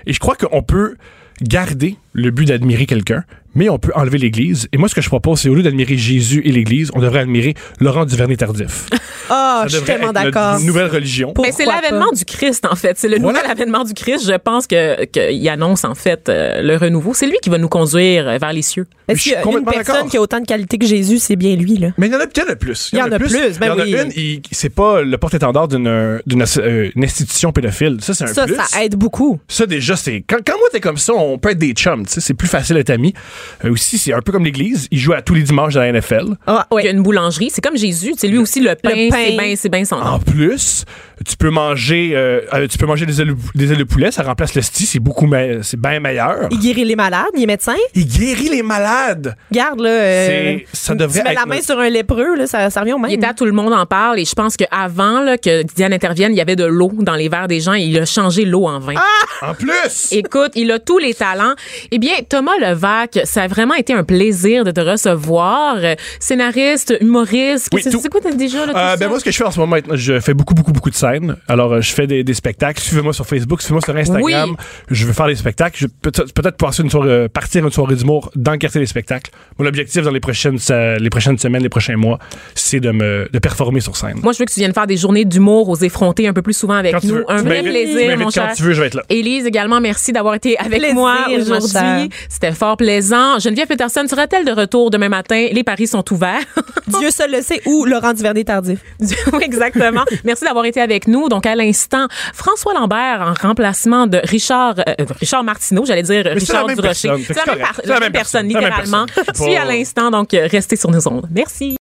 Et je crois qu'on peut garder le but d'admirer quelqu'un, mais on peut enlever l'Église. Et moi, ce que je propose, c'est au lieu d'admirer Jésus et l'Église, on devrait admirer Laurent Duvernay-Tardif. Ah, Ça je suis tellement d'accord. nouvelle religion. Mais c'est Pourquoi l'avènement du Christ, en fait. C'est le Voilà. nouvel avènement du Christ. Je pense que qu'il annonce, en fait, euh, le renouveau. C'est lui qui va nous conduire vers les cieux. Je Est-ce suis qu'il y a une personne qui a autant de qualités que Jésus, c'est bien lui, là? Mais il y en a peut-être plus. Il y en a plus, ben il y en a oui. une, c'est pas le porte-étendard d'une d'une, euh, institution pédophile. Ça, c'est un Ça, plus. ça aide beaucoup. Ça, déjà, c'est. Quand, quand moi, t'es comme ça, on peut être des chums, tu sais. C'est plus facile d'être amis. Euh, aussi, c'est un peu comme l'Église. Il joue à tous les dimanches dans la NFL. Ah, Il y a une boulangerie. C'est comme Jésus. C'est lui aussi le pain. Le pain. C'est bien, c'est bien son nom. En plus, tu peux manger, euh, euh, tu peux manger des ailes, des ailes de poulet. Ça remplace le sti. C'est beaucoup, me- c'est bien meilleur. Il guérit les malades, il est médecin. Il guérit les malades. Garde, là. euh, ça devrait tu mets la être main notre- sur un lépreux, là, ça, ça revient au même. Il était à tout le monde en parle et je pense qu'avant là, que Diane intervienne, il y avait de l'eau dans les verres des gens et il a changé l'eau en vin. En plus! Écoute, il a tous les talents. Eh bien, Thomas Levac, ça a vraiment été un plaisir de te recevoir. Euh, Scénariste, humoriste. Oui, c'est quoi t'as déjà là, tout Euh, ben moi, ce que je fais en ce moment, je fais beaucoup, beaucoup, beaucoup de scènes. Alors, euh, je fais des, des spectacles. Suivez-moi sur Facebook, suivez-moi sur Instagram. Oui. Je veux faire des spectacles. Je peut-être passer une soirée, partir une soirée d'humour dans le quartier des spectacles. Mon objectif dans les prochaines, les prochaines semaines, les prochains mois, c'est de me de performer sur scène. Moi, je veux que tu viennes faire des journées d'humour aux effrontés un peu plus souvent avec Quand tu nous. veux. Un Tu vrai plaisir, mon quand cher. tu veux, je vais être là. Élise également, merci d'avoir été avec Plaisir, moi ma aujourd'hui. C'était fort plaisant. Geneviève Peterson sera-t-elle de retour demain matin? Les paris sont ouverts. Dieu seul le sait ou Laurent Duvernay tardif. Oui, Exactement. Merci d'avoir été avec nous. Donc, à l'instant, François Lambert en remplacement de Richard, euh, Richard Martineau, j'allais dire Richard Durocher. C'est la, même par- personne, C'est la même littéralement. personne. Suis à l'instant, donc, euh, restez sur nos ondes. Merci.